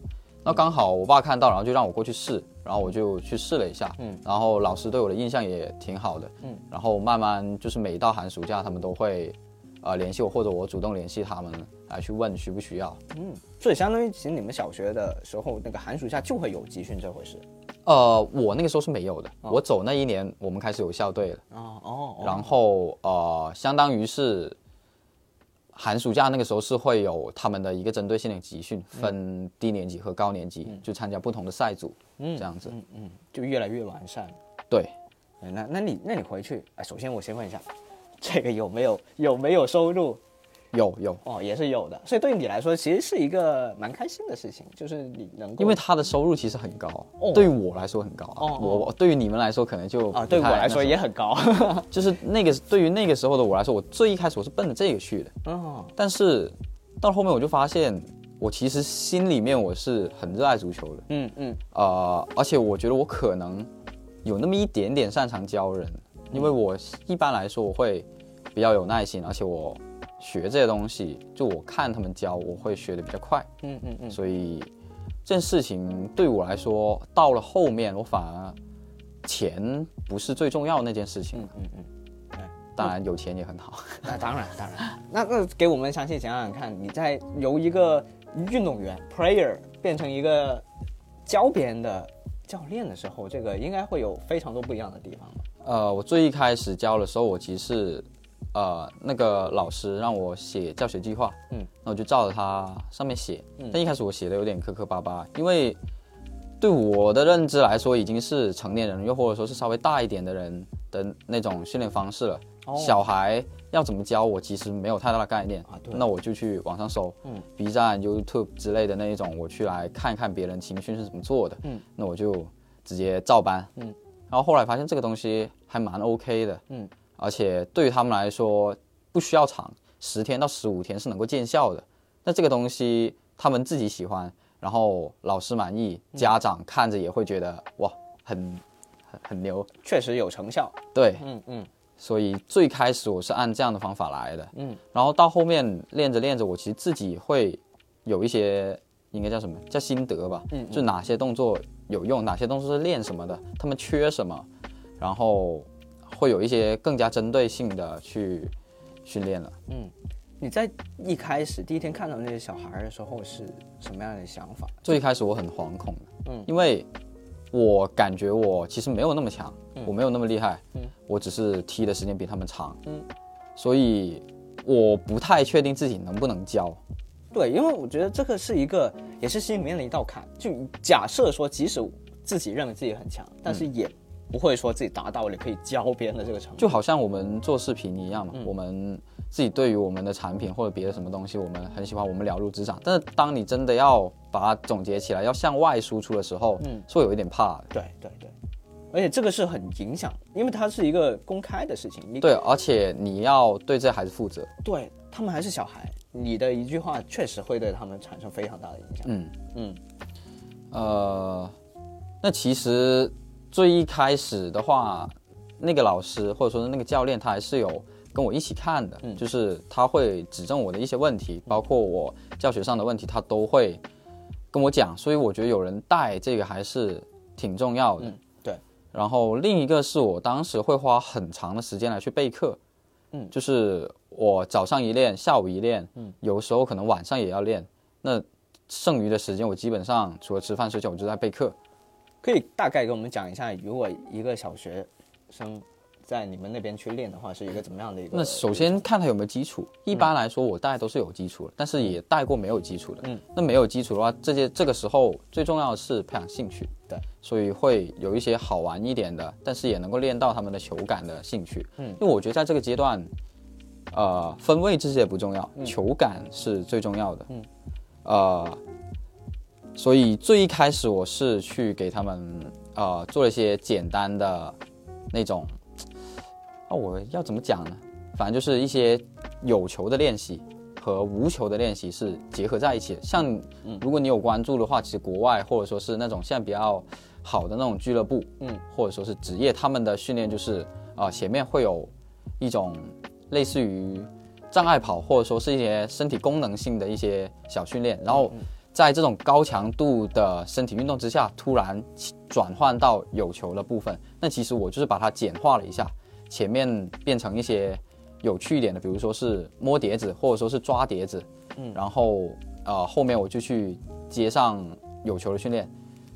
那刚好我爸看到，然后就让我过去试，然后我就去试了一下，嗯，然后老师对我的印象也挺好的，嗯，然后慢慢就是每到寒暑假，他们都会呃联系我，或者我主动联系他们来去问需不需要。嗯，所以相当于其实你们小学的时候，那个寒暑假就会有集训这回事。呃，我那个时候是没有的，我走那一年我们开始有校队了，哦哦，然后呃，相当于是寒暑假那个时候是会有他们的一个针对性的集训，分低年级和高年级，就参加不同的赛组，嗯这样子。嗯嗯，就越来越完善。对，哎那那你那你回去，哎，首先我先问一下，这个有没有有没有收入？有有，哦，也是有的，所以对你来说，其实是一个蛮开心的事情，就是你能够因为他的收入其实很高，哦对于我来说很高啊。我我对于你们来说可能就啊，对我来说也很高。就是那个对于那个时候的我来说，我最一开始我是奔着这个去的，嗯但是到后面我就发现，我其实心里面我是很热爱足球的。嗯嗯呃，而且我觉得我可能有那么一点点擅长教人，因为我一般来说我会比较有耐心，而且我学这些东西，就我看他们教，我会学的比较快，嗯嗯嗯，所以这件事情对我来说，到了后面我反而钱不是最重要的那件事情了。嗯嗯当然有钱也很好。那 当然当然，那那给我们详细讲讲看，你在由一个运动员 player 变成一个教别人的教练的时候，这个应该会有非常多不一样的地方吧？呃，我最一开始教的时候，我其实是呃那个老师让我写教学计划，嗯，那我就照着他上面写，嗯。但一开始我写的有点磕磕巴巴，因为对我的认知来说，已经是成年人，又或者说是稍微大一点的人的那种训练方式了。哦。小孩要怎么教，我其实没有太大的概念。啊对。那我就去网上搜，嗯，B 站、YouTube 之类的那一种，我去来看一看别人情训是怎么做的，嗯，那我就直接照搬，嗯，然后后来发现这个东西还蛮 OK 的，嗯，而且对于他们来说不需要长，十天到十五天是能够见效的。那这个东西他们自己喜欢，然后老师满意，嗯。家长看着也会觉得哇，很很很牛，确实有成效。对，嗯嗯。所以最开始我是按这样的方法来的，嗯，然后到后面练着练着，我其实自己会有一些应该叫什么叫心得吧，嗯嗯。就哪些动作有用，哪些东西是练什么的，他们缺什么，然后会有一些更加针对性的去训练了。嗯，你在一开始第一天看到那些小孩的时候是什么样的想法？最一开始我很惶恐的，嗯因为我感觉我其实没有那么强，嗯我没有那么厉害，嗯我只是踢的时间比他们长，嗯，所以我不太确定自己能不能教。对，因为我觉得这个是一个也是心里面的一道坎。就假设说，即使自己认为自己很强，但是也不会说自己达到了可以教别人的这个程度。就好像我们做视频一样嘛，嗯我们自己对于我们的产品或者别的什么东西，我们很喜欢，我们了如指掌。但是当你真的要把它总结起来，要向外输出的时候，嗯是会有一点怕的。对对对，而且这个是很影响，因为它是一个公开的事情。你对，而且你要对这孩子负责。对他们还是小孩，你的一句话确实会对他们产生非常大的影响。嗯嗯呃，那其实最一开始的话，那个老师或者说是那个教练，他还是有跟我一起看的，嗯就是他会指正我的一些问题，包括我教学上的问题，他都会跟我讲。所以我觉得有人带这个还是挺重要的。嗯对。然后另一个是我当时会花很长的时间来去备课，嗯就是我早上一练，下午一练，嗯，有时候可能晚上也要练。那剩余的时间，我基本上除了吃饭睡觉，我就在备课。可以大概给我们讲一下，如果一个小学生在你们那边去练的话，是一个怎么样的一个？那首先看他有没有基础。一般来说，我带都是有基础的，但是也带过没有基础的。嗯，那没有基础的话，这些这个时候最重要的是培养兴趣。对，所以会有一些好玩一点的，但是也能够练到他们的球感的兴趣。嗯因为我觉得在这个阶段，呃，分位这些不重要，嗯球感是最重要的。嗯，呃，所以最一开始我是去给他们呃做了一些简单的那种，哦，我要怎么讲呢？反正就是一些有球的练习和无球的练习是结合在一起的。像如果你有关注的话，其实国外或者说是那种现在比较好的那种俱乐部，嗯，或者说是职业，他们的训练就是啊、呃前面会有一种类似于障碍跑，或者说是一些身体功能性的一些小训练，然后在这种高强度的身体运动之下，突然转换到有球的部分，那其实我就是把它简化了一下，前面变成一些有趣一点的，比如说是摸碟子，或者说是抓碟子，嗯然后呃后面我就去接上有球的训练。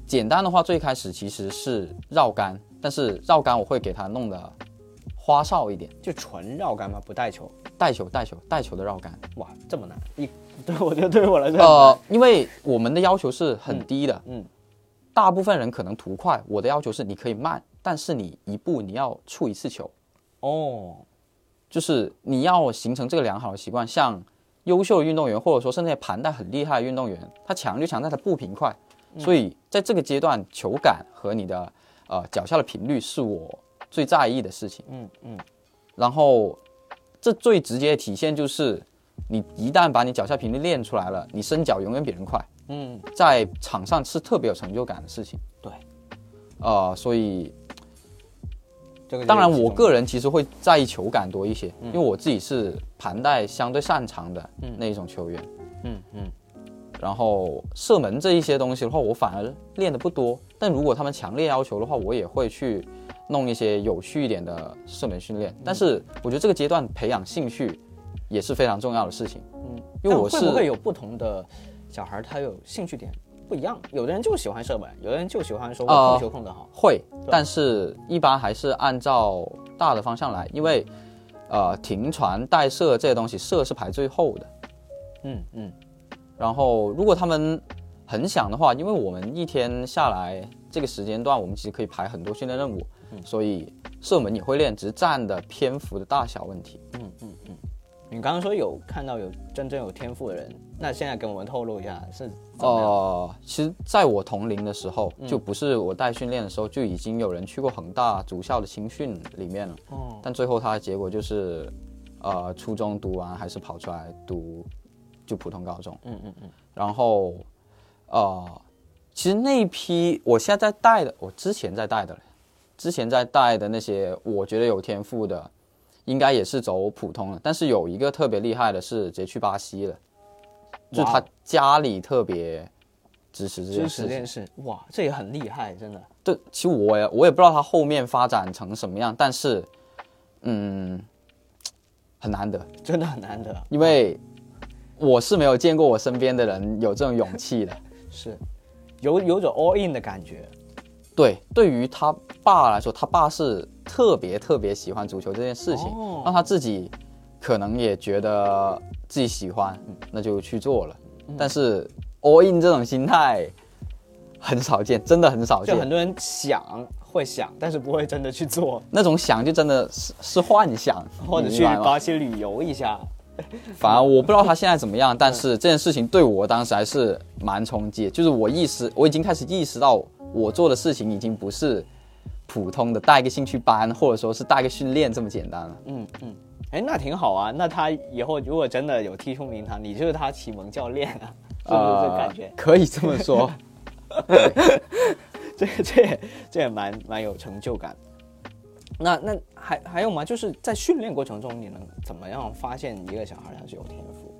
简单的话，最开始其实是绕杆，但是绕杆我会给它弄得花哨一点，就纯绕杆吗？不带球？带球带球带球的绕杆。哇，这么难？一对我觉得对于我来说，呃，因为我们的要求是很低的，嗯大部分人可能图快，我的要求是你可以慢，但是你一步你要触一次球，哦，就是你要形成这个良好的习惯。像优秀的运动员，或者说是那些盘带很厉害的运动员，他强就强在他步频快，所以在这个阶段，球感和你的呃脚下的频率是我最在意的事情。嗯嗯然后这最直接的体现就是，你一旦把你脚下频率练出来了，你伸脚永远比人快。嗯，在场上是特别有成就感的事情。对，呃，所以这个当然我个人其实会在意球感多一些，因为我自己是盘带相对擅长的那一种球员。嗯嗯然后射门这一些东西的话，我反而练的不多。但如果他们强烈要求的话，我也会去弄一些有趣一点的射门训练。但是我觉得这个阶段培养兴趣也是非常重要的事情。嗯，因为我是但会不会有不同的小孩，他有兴趣点不一样，有的人就喜欢射门，有的人就喜欢说呃控球控得好。会，但是一般还是按照大的方向来，因为呃停传带射这些东西，射是排最后的。嗯嗯，然后如果他们很想的话，因为我们一天下来这个时间段，我们其实可以排很多训练任务，所以射门也会练，只是占的篇幅的大小问题。嗯嗯嗯你刚刚说有看到有真正有天赋的人，那现在跟我们透露一下是哦？呃，其实在我同龄的时候，就不是我带训练的时候，就已经有人去过恒大主校的青训里面了。哦，但最后他的结果就是，呃，初中读完还是跑出来读就普通高中。嗯嗯嗯，然后，呃，其实那一批我现在在带的，我之前在带的，之前在带的那些我觉得有天赋的，应该也是走普通的。但是有一个特别厉害的是直接去巴西了，就他家里特别支持这件支事支。持这件事，哇，这也很厉害，真的。对，其实我也我也不知道他后面发展成什么样，但是，嗯，很难得，真的很难得，因为我是没有见过我身边的人有这种勇气的。是有有种 all in 的感觉。对，对于他爸来说，他爸是特别特别喜欢足球这件事情，哦让他自己可能也觉得自己喜欢，嗯那就去做了。但是 all in 这种心态很少见，真的很少见。就很多人想会想，但是不会真的去做，那种想就真的是是幻想，或者去巴西旅游一下。反而我不知道他现在怎么样，但是这件事情对我当时还是蛮冲击，就是我意识，我已经开始意识到我做的事情已经不是普通的带个兴趣班，或者说是带个训练这么简单了。嗯嗯，哎，那挺好啊。那他以后如果真的有踢出名堂，你就是他启蒙教练啊，是不是这感觉？呃 可以这么说。这这这也蛮蛮有成就感。那那还还有吗？就是在训练过程中，你能怎么样发现一个小孩他是有天赋？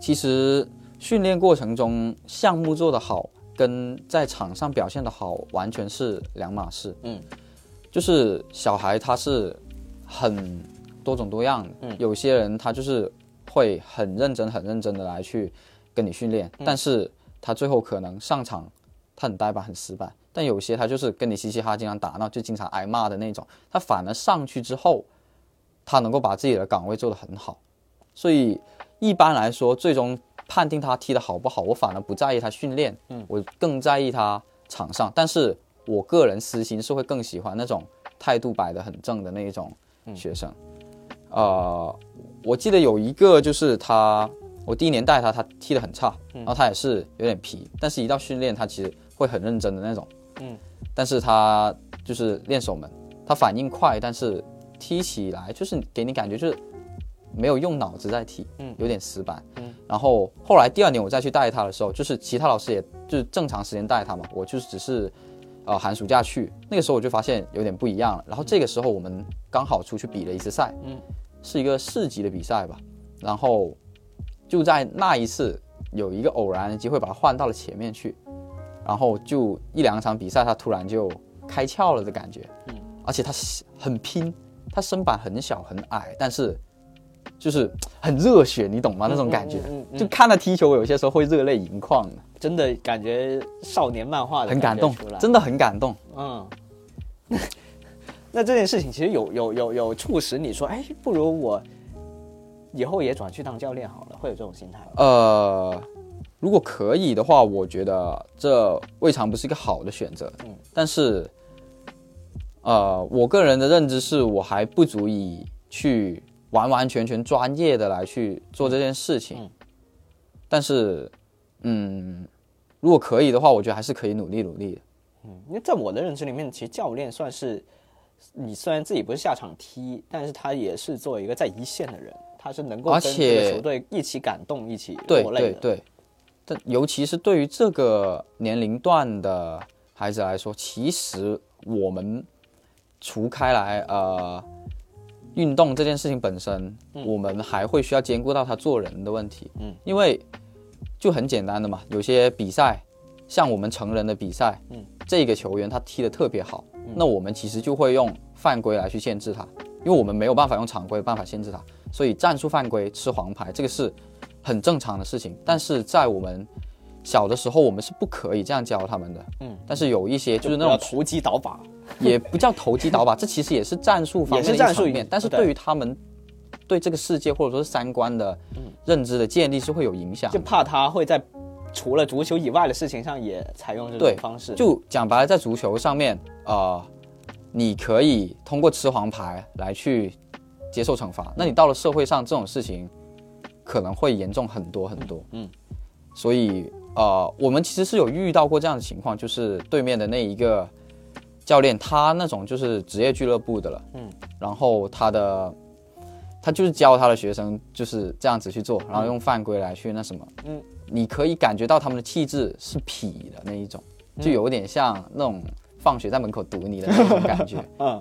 其实训练过程中项目做得好，跟在场上表现的好完全是两码事。嗯，就是小孩他是很多种多样的，嗯有些人他就是会很认真、很认真的来去跟你训练，但是他最后可能上场他很呆板、很死板。但有些他就是跟你嘻嘻哈哈，经常打闹，就经常挨骂的那种。他反而上去之后，他能够把自己的岗位做得很好。所以一般来说，最终判定他踢得好不好，我反而不在意他训练，嗯，我更在意他场上。但是我个人私心是会更喜欢那种态度摆得很正的那一种学生。呃，我记得有一个就是他，我第一年带他，他踢得很差，然后他也是有点皮，但是一到训练，他其实会很认真的那种。嗯，但是他就是练守门，他反应快，但是踢起来就是给你感觉就是没有用脑子在踢，嗯。有点死板。嗯，然后后来第二年我再去带他的时候，就是其他老师也就是正常时间带他嘛，我就是只是呃寒暑假去，那个时候我就发现有点不一样了。然后这个时候我们刚好出去比了一次赛，嗯，是一个市级的比赛吧，然后就在那一次有一个偶然的机会把他换到了前面去，然后就一两场比赛他突然就开窍了的感觉，嗯，而且他很拼，他身板很小很矮，但是就是很热血，你懂吗？那种感觉，嗯嗯嗯就看他踢球，有些时候会热泪盈眶的，真的感觉少年漫画的很感动，真的很感动。嗯。那这件事情其实有有有有促使你说，哎，不如我以后也转去当教练好了，会有这种心态吗？呃，如果可以的话，我觉得这未尝不是一个好的选择。嗯，但是，呃，我个人的认知是我还不足以去完完全全专业的来去做这件事情。嗯但是，嗯，如果可以的话，我觉得还是可以努力努力的。因为在我的认知里面，其实教练算是你虽然自己不是下场踢，但是他也是作为一个在一线的人，他是能够而跟这且个球队一起感动、一起对落泪的。对对，但尤其是对于这个年龄段的孩子来说，其实我们除开来呃运动这件事情本身，我们还会需要兼顾到他做人的问题。嗯，因为就很简单的嘛，有些比赛像我们成人的比赛，嗯，这个球员他踢得特别好，那我们其实就会用犯规来去限制他，因为我们没有办法用常规的办法限制他，所以战术犯规吃黄牌这个是很正常的事情。但是在我们小的时候我们是不可以这样教他们的，嗯，但是有一些就是那种投机倒把，也不叫投机倒把，这其实也是战术方面的也是战术面，但是对对于他们对这个世界或者说是三观的认知的建立是会有影响就。怕他会在除了足球以外的事情上也采用这种方式。就讲白了，在足球上面，呃，你可以通过吃黄牌来去接受惩罚。那你到了社会上，这种事情可能会严重很多很多。嗯，所以呃，我们其实是有遇到过这样的情况，就是对面的那一个教练，他那种就是职业俱乐部的了。嗯，然后他的。他就是教他的学生就是这样子去做，然后用犯规来去那什么，嗯，你可以感觉到他们的气质是痞的那一种，就有点像那种放学在门口堵你的那种感觉。嗯，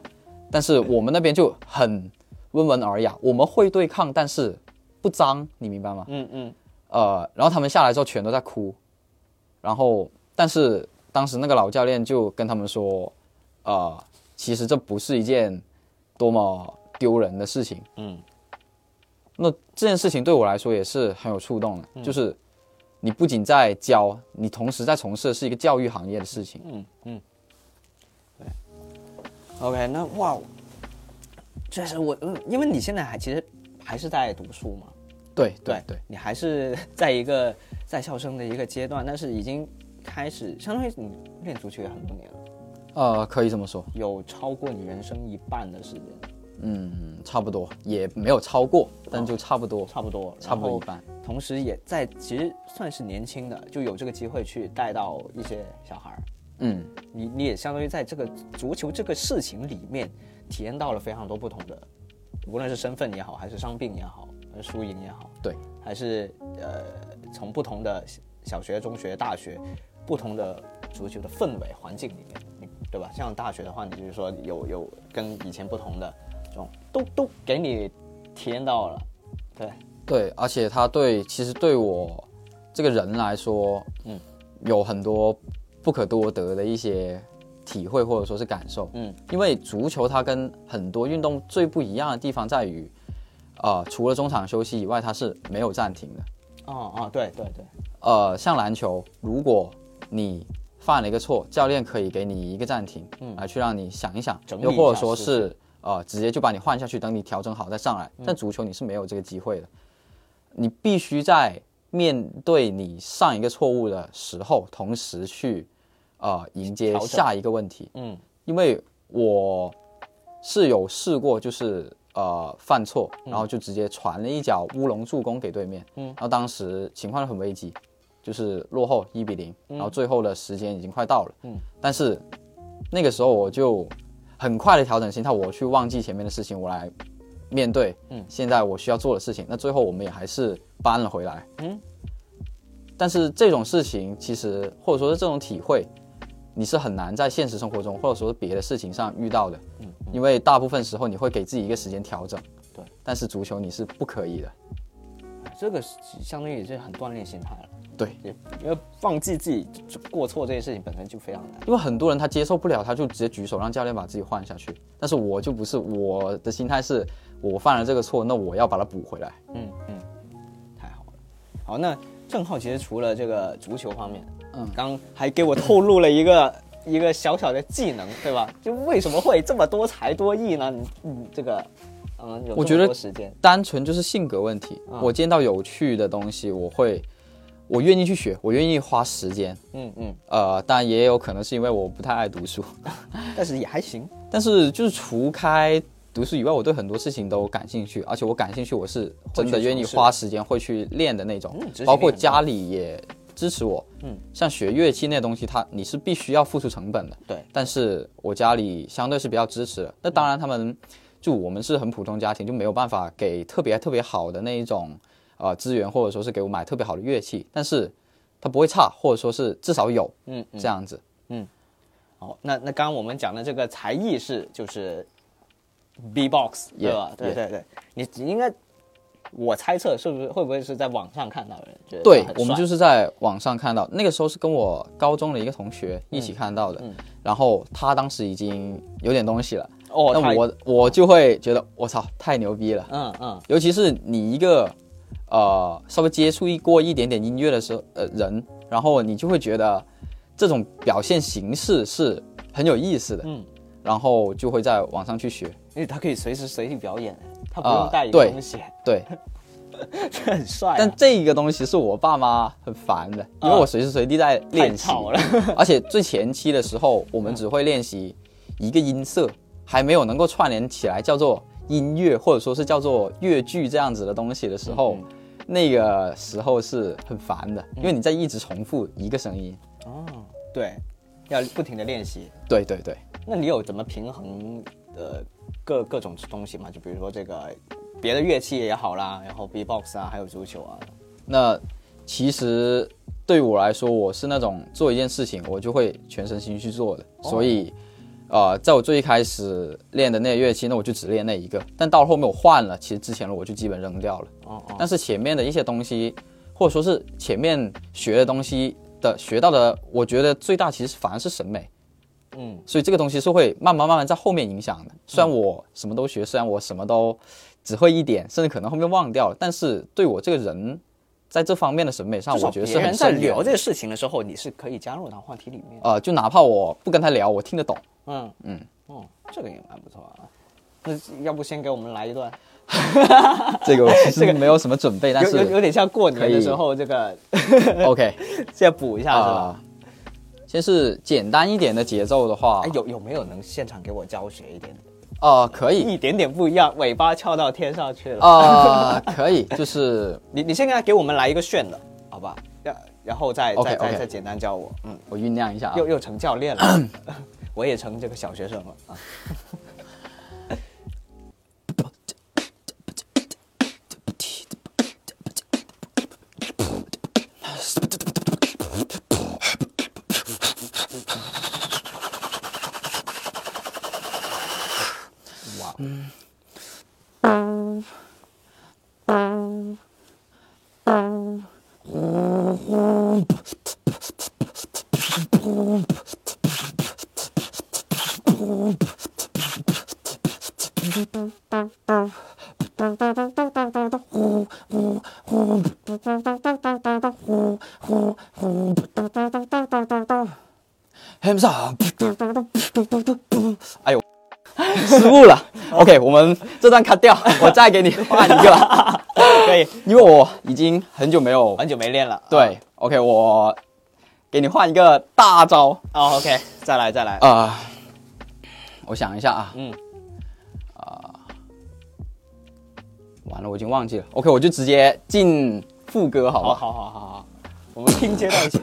但是我们那边就很温文尔雅，我们会对抗，但是不脏，你明白吗？嗯嗯呃，然后他们下来之后全都在哭，然后但是当时那个老教练就跟他们说，呃，其实这不是一件多么丢人的事情。嗯那这件事情对我来说也是很有触动的，嗯就是你不仅在教，你同时在从事的是一个教育行业的事情。嗯嗯，对。OK，那哇，确实我嗯，因为你现在还其实还是在读书嘛，对对对，你还是在一个在校生的一个阶段，但是已经开始，相当于你练足球也很多年了，呃，可以这么说，有超过你人生一半的时间，嗯，差不多，也没有超过，但就差不多，差不多，差不多一半。同时也在其实算是年轻的，就有这个机会去带到一些小孩儿，嗯，你你也相当于在这个足球这个事情里面体验到了非常多不同的，无论是身份也好，还是伤病也好，还是输赢也好，对，还是呃从不同的小学、中学、大学不同的足球的氛围环境里面，你对吧？像大学的话，你就是说有有跟以前不同的这种，都都给你体验到了，对，对，而且他对其实对我这个人来说，嗯，有很多不可多得的一些体会或者说是感受。嗯，因为足球它跟很多运动最不一样的地方在于，呃，除了中场休息以外，它是没有暂停的。哦哦，对对对，呃，像篮球，如果你犯了一个错，教练可以给你一个暂停，嗯。来去让你想一想，整或者说是呃直接就把你换下去，等你调整好再上来。但足球你是没有这个机会的，你必须在面对你上一个错误的时候，同时去呃迎接下一个问题。嗯。因为我是有试过，就是呃犯错，然后就直接传了一脚乌龙助攻给对面，嗯。然后当时情况很危急，就是落后一比零，然后最后的时间已经快到了，嗯，但是那个时候我就很快的调整心态，我去忘记前面的事情，我来面对，嗯。现在我需要做的事情，那最后我们也还是扳了回来，嗯，但是这种事情其实或者说是这种体会。你是很难在现实生活中，或者说是别的事情上遇到的，嗯因为大部分时候你会给自己一个时间调整，对。但是足球你是不可以的，这个是相当于也是很锻炼心态了。对，也因为放弃自己过错这件事情本身就非常难。因为很多人他接受不了，他就直接举手让教练把自己换下去。但是我就不是，我的心态是我犯了这个错，那我要把它补回来。嗯嗯，太好了。好，那郑浩其实除了这个足球方面，嗯刚还给我透露了一个一个小小的技能，对吧？就为什么会这么多才多艺呢？你你这个，嗯，有我觉得单纯就是性格问题。嗯我见到有趣的东西，我会，我愿意去学，我愿意花时间。嗯嗯，呃，当然也有可能是因为我不太爱读书，但是也还行。但是就是除开读书以外，我对很多事情都感兴趣，而且我感兴趣，我是真的愿意花时间会去练的那种。包括家里也支持我，嗯，像学乐器那东西，它你是必须要付出成本的。对，但是我家里相对是比较支持的。那当然，他们就我们是很普通家庭，就没有办法给特别特别好的那一种呃资源，或者说是给我买特别好的乐器，但是它不会差，或者说是至少有嗯嗯。这样子。嗯好，那那刚刚我们讲的这个才艺是就是 B-box 对吧 Yeah，对对对，你你应该，我猜测是不是会不会是在网上看到的人？对，我们就是在网上看到，那个时候是跟我高中的一个同学一起看到的，嗯然后他当时已经有点东西了，哦，那我我就会觉得我操太牛逼了，嗯嗯尤其是你一个呃稍微接触一过一点点音乐的时候，呃人，然后你就会觉得这种表现形式是很有意思的，嗯，然后就会在网上去学。因为他可以随时随地表演，他不啊用带一个东西，对，这很帅啊。但这一个东西是我爸妈很烦的，因为我随时随地在练习，而且最前期的时候，我们只会练习一个音色，还没有能够串联起来叫做音乐，或者说是叫做乐句这样子的东西的时候，嗯那个时候是很烦的，因为你在一直重复一个声音。哦，对，要不停的练习。对对对，那你有怎么平衡呃各各种东西嘛？就比如说这个别的乐器也好啦，然后 B-box 啊，还有足球啊。那其实对我来说，我是那种做一件事情我就会全身心去做的，所以，呃，在我最一开始练的那个乐器，那我就只练那一个。但到了后面我换了，其实之前的我就基本扔掉了。哦哦，但是前面的一些东西，或者说是前面学的东西的学到的，我觉得最大其实反而是审美。嗯，所以这个东西是会慢慢慢慢在后面影响的。虽然我什么都学，虽然我什么都只会一点，甚至可能后面忘掉了，但是对我这个人在这方面的审美上，我觉得是别人在聊这个事情的时候，你是可以加入到话题里面。呃，就哪怕我不跟他聊，我听得懂。嗯嗯，哦，这个也蛮不错啊。那要不先给我们来一段，这个我其实没有什么准备，但是有有点像过年的时候这个 OK 再补一下是吧？啊。先是简单一点的节奏的话哎，，有有没有能现场给我教学一点的？呃，可以，一点点不一样，尾巴翘到天上去了。呃，可以，就是你你现在给我们来一个炫的，好吧？然然后再再再再简单教我，嗯，我酝酿一下啊又。又成教练了，我也成这个小学生了啊。们 这段 cut 掉，我再给你换一个，可以，因为我已经很久没有很久没练了。对，OK，我给你换一个大招哦，OK，再来再来。啊、我想一下啊，嗯，完了，我已经忘记了。OK，我就直接进副歌好好吧？好好好好，我们拼接到一起。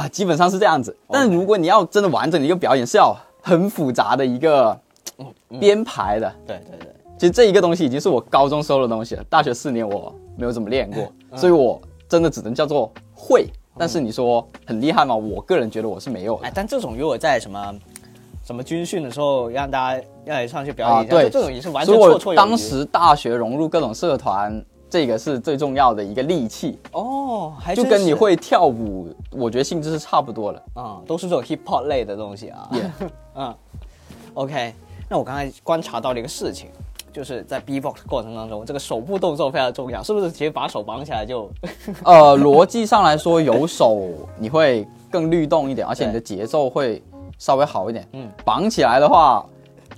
啊，基本上是这样子。但是如果你要真的完整的一个表演，是要很复杂的一个编排的。对对对，其实这一个东西已经是我高中收的东西了，大学四年我没有怎么练过，所以我真的只能叫做会。但是你说很厉害吗？我个人觉得我是没有的。哎，但这种如果在什么什么军训的时候，让大家让你上去表啊，演一下，对，这这种也是完全绰绰有余。当时大学融入各种社团，这个是最重要的一个利器，哦，还就跟你会跳舞，我觉得性质是差不多的。啊、都是这种 hip hop 类的东西啊。嗯，OK，那我刚才观察到了一个事情，就是在 B-box 过程当中，这个手部动作非常重要，是不是？其实把手绑起来就 呃，逻辑上来说，有手你会更律动一点，而且你的节奏会稍微好一点。嗯，绑起来的话，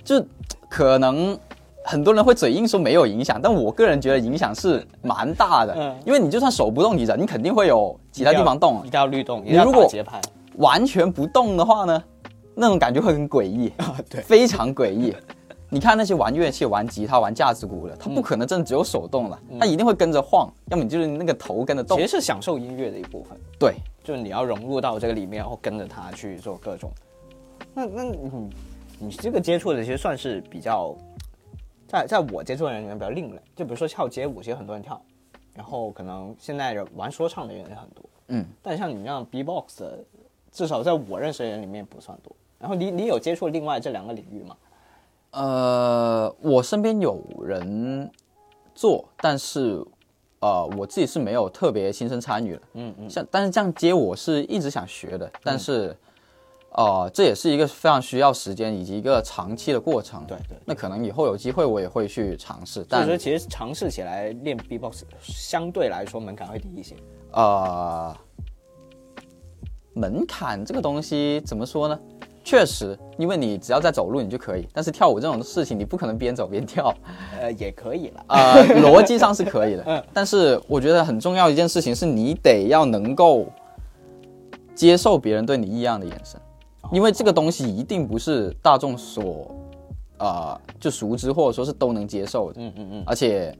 就可能很多人会嘴硬说没有影响，但我个人觉得影响是蛮大的。嗯因为你就算手不动，你人肯定会有其他地方动一。定要律动，一如果打节拍。完全不动的话呢，那种感觉会很诡异啊，对非常诡异。你看那些玩乐器、玩吉他、玩架子鼓的，他不可能真的只有手动了，他一定会跟着晃，要么你就是那个头跟着动其实。是享受音乐的一部分，对，就是你要融入到这个里面，然后跟着它去做各种。那那你你这个接触的其实算是比较，在在我接触的人里面比较另类。就比如说跳街舞，其实很多人跳，然后可能现在人玩说唱的人也很多。嗯，但像你这样 B-box 的，至少在我认识的人里面不算多。然后你你有接触另外这两个领域吗？呃，我身边有人做，但是呃，我自己是没有特别亲身参与的。嗯嗯，像但是这样接我是一直想学的，但是、呃，这也是一个非常需要时间以及一个长期的过程。对对那可能以后有机会我也会去尝试，但说其实尝试起来练 B-box 相对来说门槛会低一些。呃，门槛这个东西怎么说呢？确实，因为你只要在走路你就可以，但是跳舞这种事情你不可能边走边跳，呃，也可以了。呃，逻辑上是可以的，但是我觉得很重要一件事情是你得要能够接受别人对你异样的眼神，因为这个东西一定不是大众所呃就熟知或者说是都能接受的，嗯嗯嗯，而且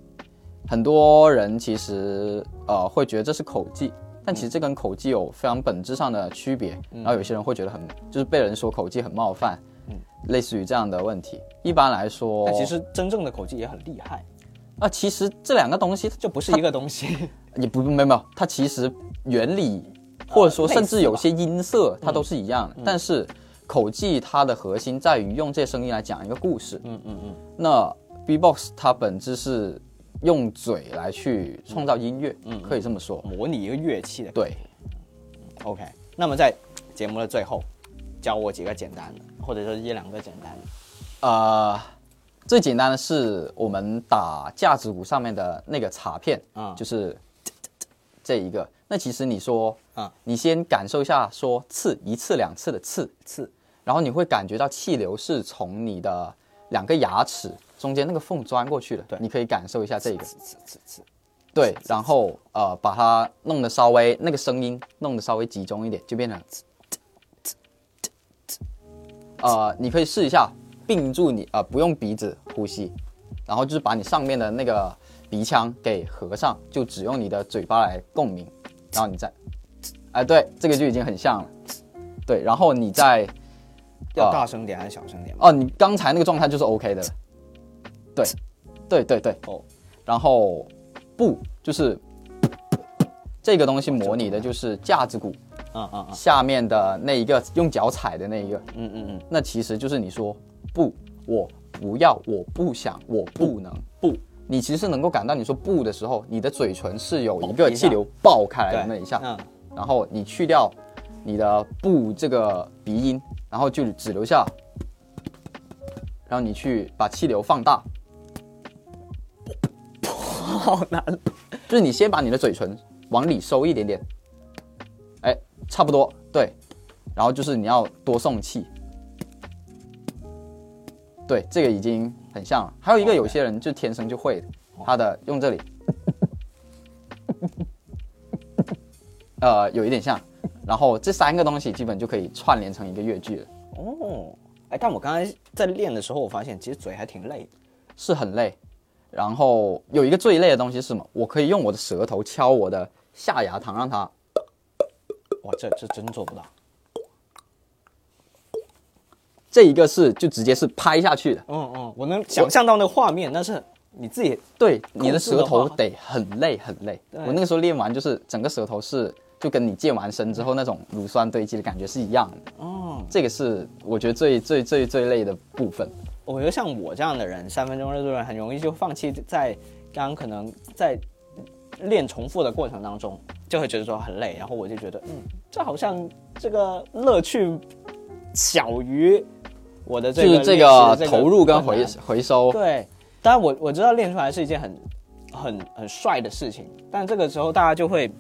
很多人其实呃会觉得这是口技，但其实这跟口技有非常本质上的区别。然后有些人会觉得很就是被人说口技很冒犯，嗯类似于这样的问题。一般来说，但其实真正的口技也很厉害，啊，其实这两个东西就不是一个东西。也不没有没有，它其实原理或者说甚至有些音色它都是一样的，但是口技它的核心在于用这些声音来讲一个故事。嗯嗯嗯，那 B-box 它本质是用嘴来去创造音乐，嗯可以这么说。模拟一个乐器的。对，OK，那么在节目的最后，教我几个简单的，或者说一两个简单的。呃，最简单的是我们打架子鼓上面的那个镲片，啊就是这一个。那其实你说，啊。你先感受一下说刺一次两次的刺，刺，然后你会感觉到气流是从你的两个牙齿中间那个缝钻过去的，对。你可以感受一下这个，刺刺刺刺。对，然后呃把它弄得稍微那个声音弄得稍微集中一点，就变成呲呲呲呲呲呃，你可以试一下，并住你呃不用鼻子呼吸，然后就是把你上面的那个鼻腔给合上，就只用你的嘴巴来共鸣，然后你再，哎、对，这个就已经很像了，对，然后你再要啊大声点还是小声点？哦，你刚才那个状态就是 OK 的了，对，对对对，哦，然后不就是这个东西模拟的就是架子鼓嗯嗯嗯下面的那一个用脚踩的那一个，嗯嗯嗯，那其实就是你说不，我不要，我不想，我不能。不，你其实能够感到你说不的时候，你的嘴唇是有一个气流爆开来的那一下，嗯，然后你去掉你的不这个鼻音，然后就只留下，然后你去把气流放大，好难。就是你先把你的嘴唇往里收一点点，哎，差不多。对，然后就是你要多送气，对，这个已经很像了。还有一个有些人就天生就会的，他的用这里，呃，有一点像，然后这三个东西基本就可以串联成一个乐句了，哦，哎，但我刚才在练的时候，我发现其实嘴还挺累。是很累。然后有一个最累的东西是什么？我可以用我的舌头敲我的下牙膛，让它哇，这这真做不到。这一个是就直接是拍下去的。嗯嗯，我能想象到那个画面，但是你自己对，你的舌头得很累很累。我那个时候练完，就是整个舌头是就跟你健完身之后那种乳酸堆积的感觉是一样的。哦，这个是我觉得最最最最累的部分。我觉得像我这样的人，三分钟热度人很容易就放弃在刚刚可能在练重复的过程当中，就会觉得说很累，然后我就觉得，嗯，这好像这个乐趣小于我的这个就是这个投入跟回回收，对，当然我我知道练出来是一件很很很帅的事情，但这个时候大家就会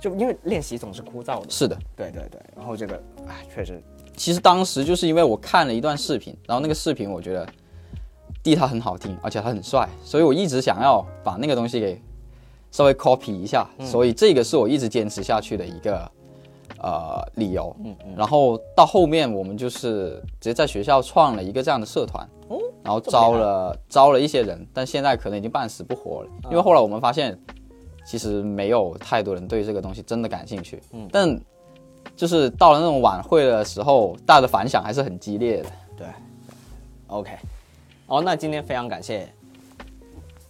就因为练习总是枯燥的，是的。对对对，然后这个哎确实其实当时就是因为我看了一段视频，然后那个视频我觉得第一它很好听，而且他很帅，所以我一直想要把那个东西给稍微 copy 一下，所以这个是我一直坚持下去的一个呃理由。嗯嗯然后到后面我们就是直接在学校创了一个这样的社团，哦然后招了招了一些人，但现在可能已经半死不活了，因为后来我们发现其实没有太多人对这个东西真的感兴趣。嗯但就是到了那种晚会的时候，大家的反响还是很激烈的。对，OK，哦，那今天非常感谢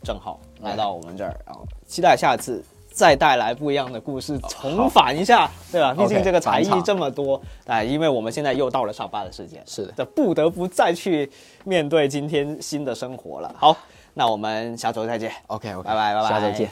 郑浩来到我们这儿，然后期待下次。再带来不一样的故事，重返一下，对吧？毕竟这个才艺这么多，哎，因为我们现在又到了上班的时间，是的这不得不再去面对今天新的生活了。好，那我们下周再见。OK OK，拜拜拜拜下周见。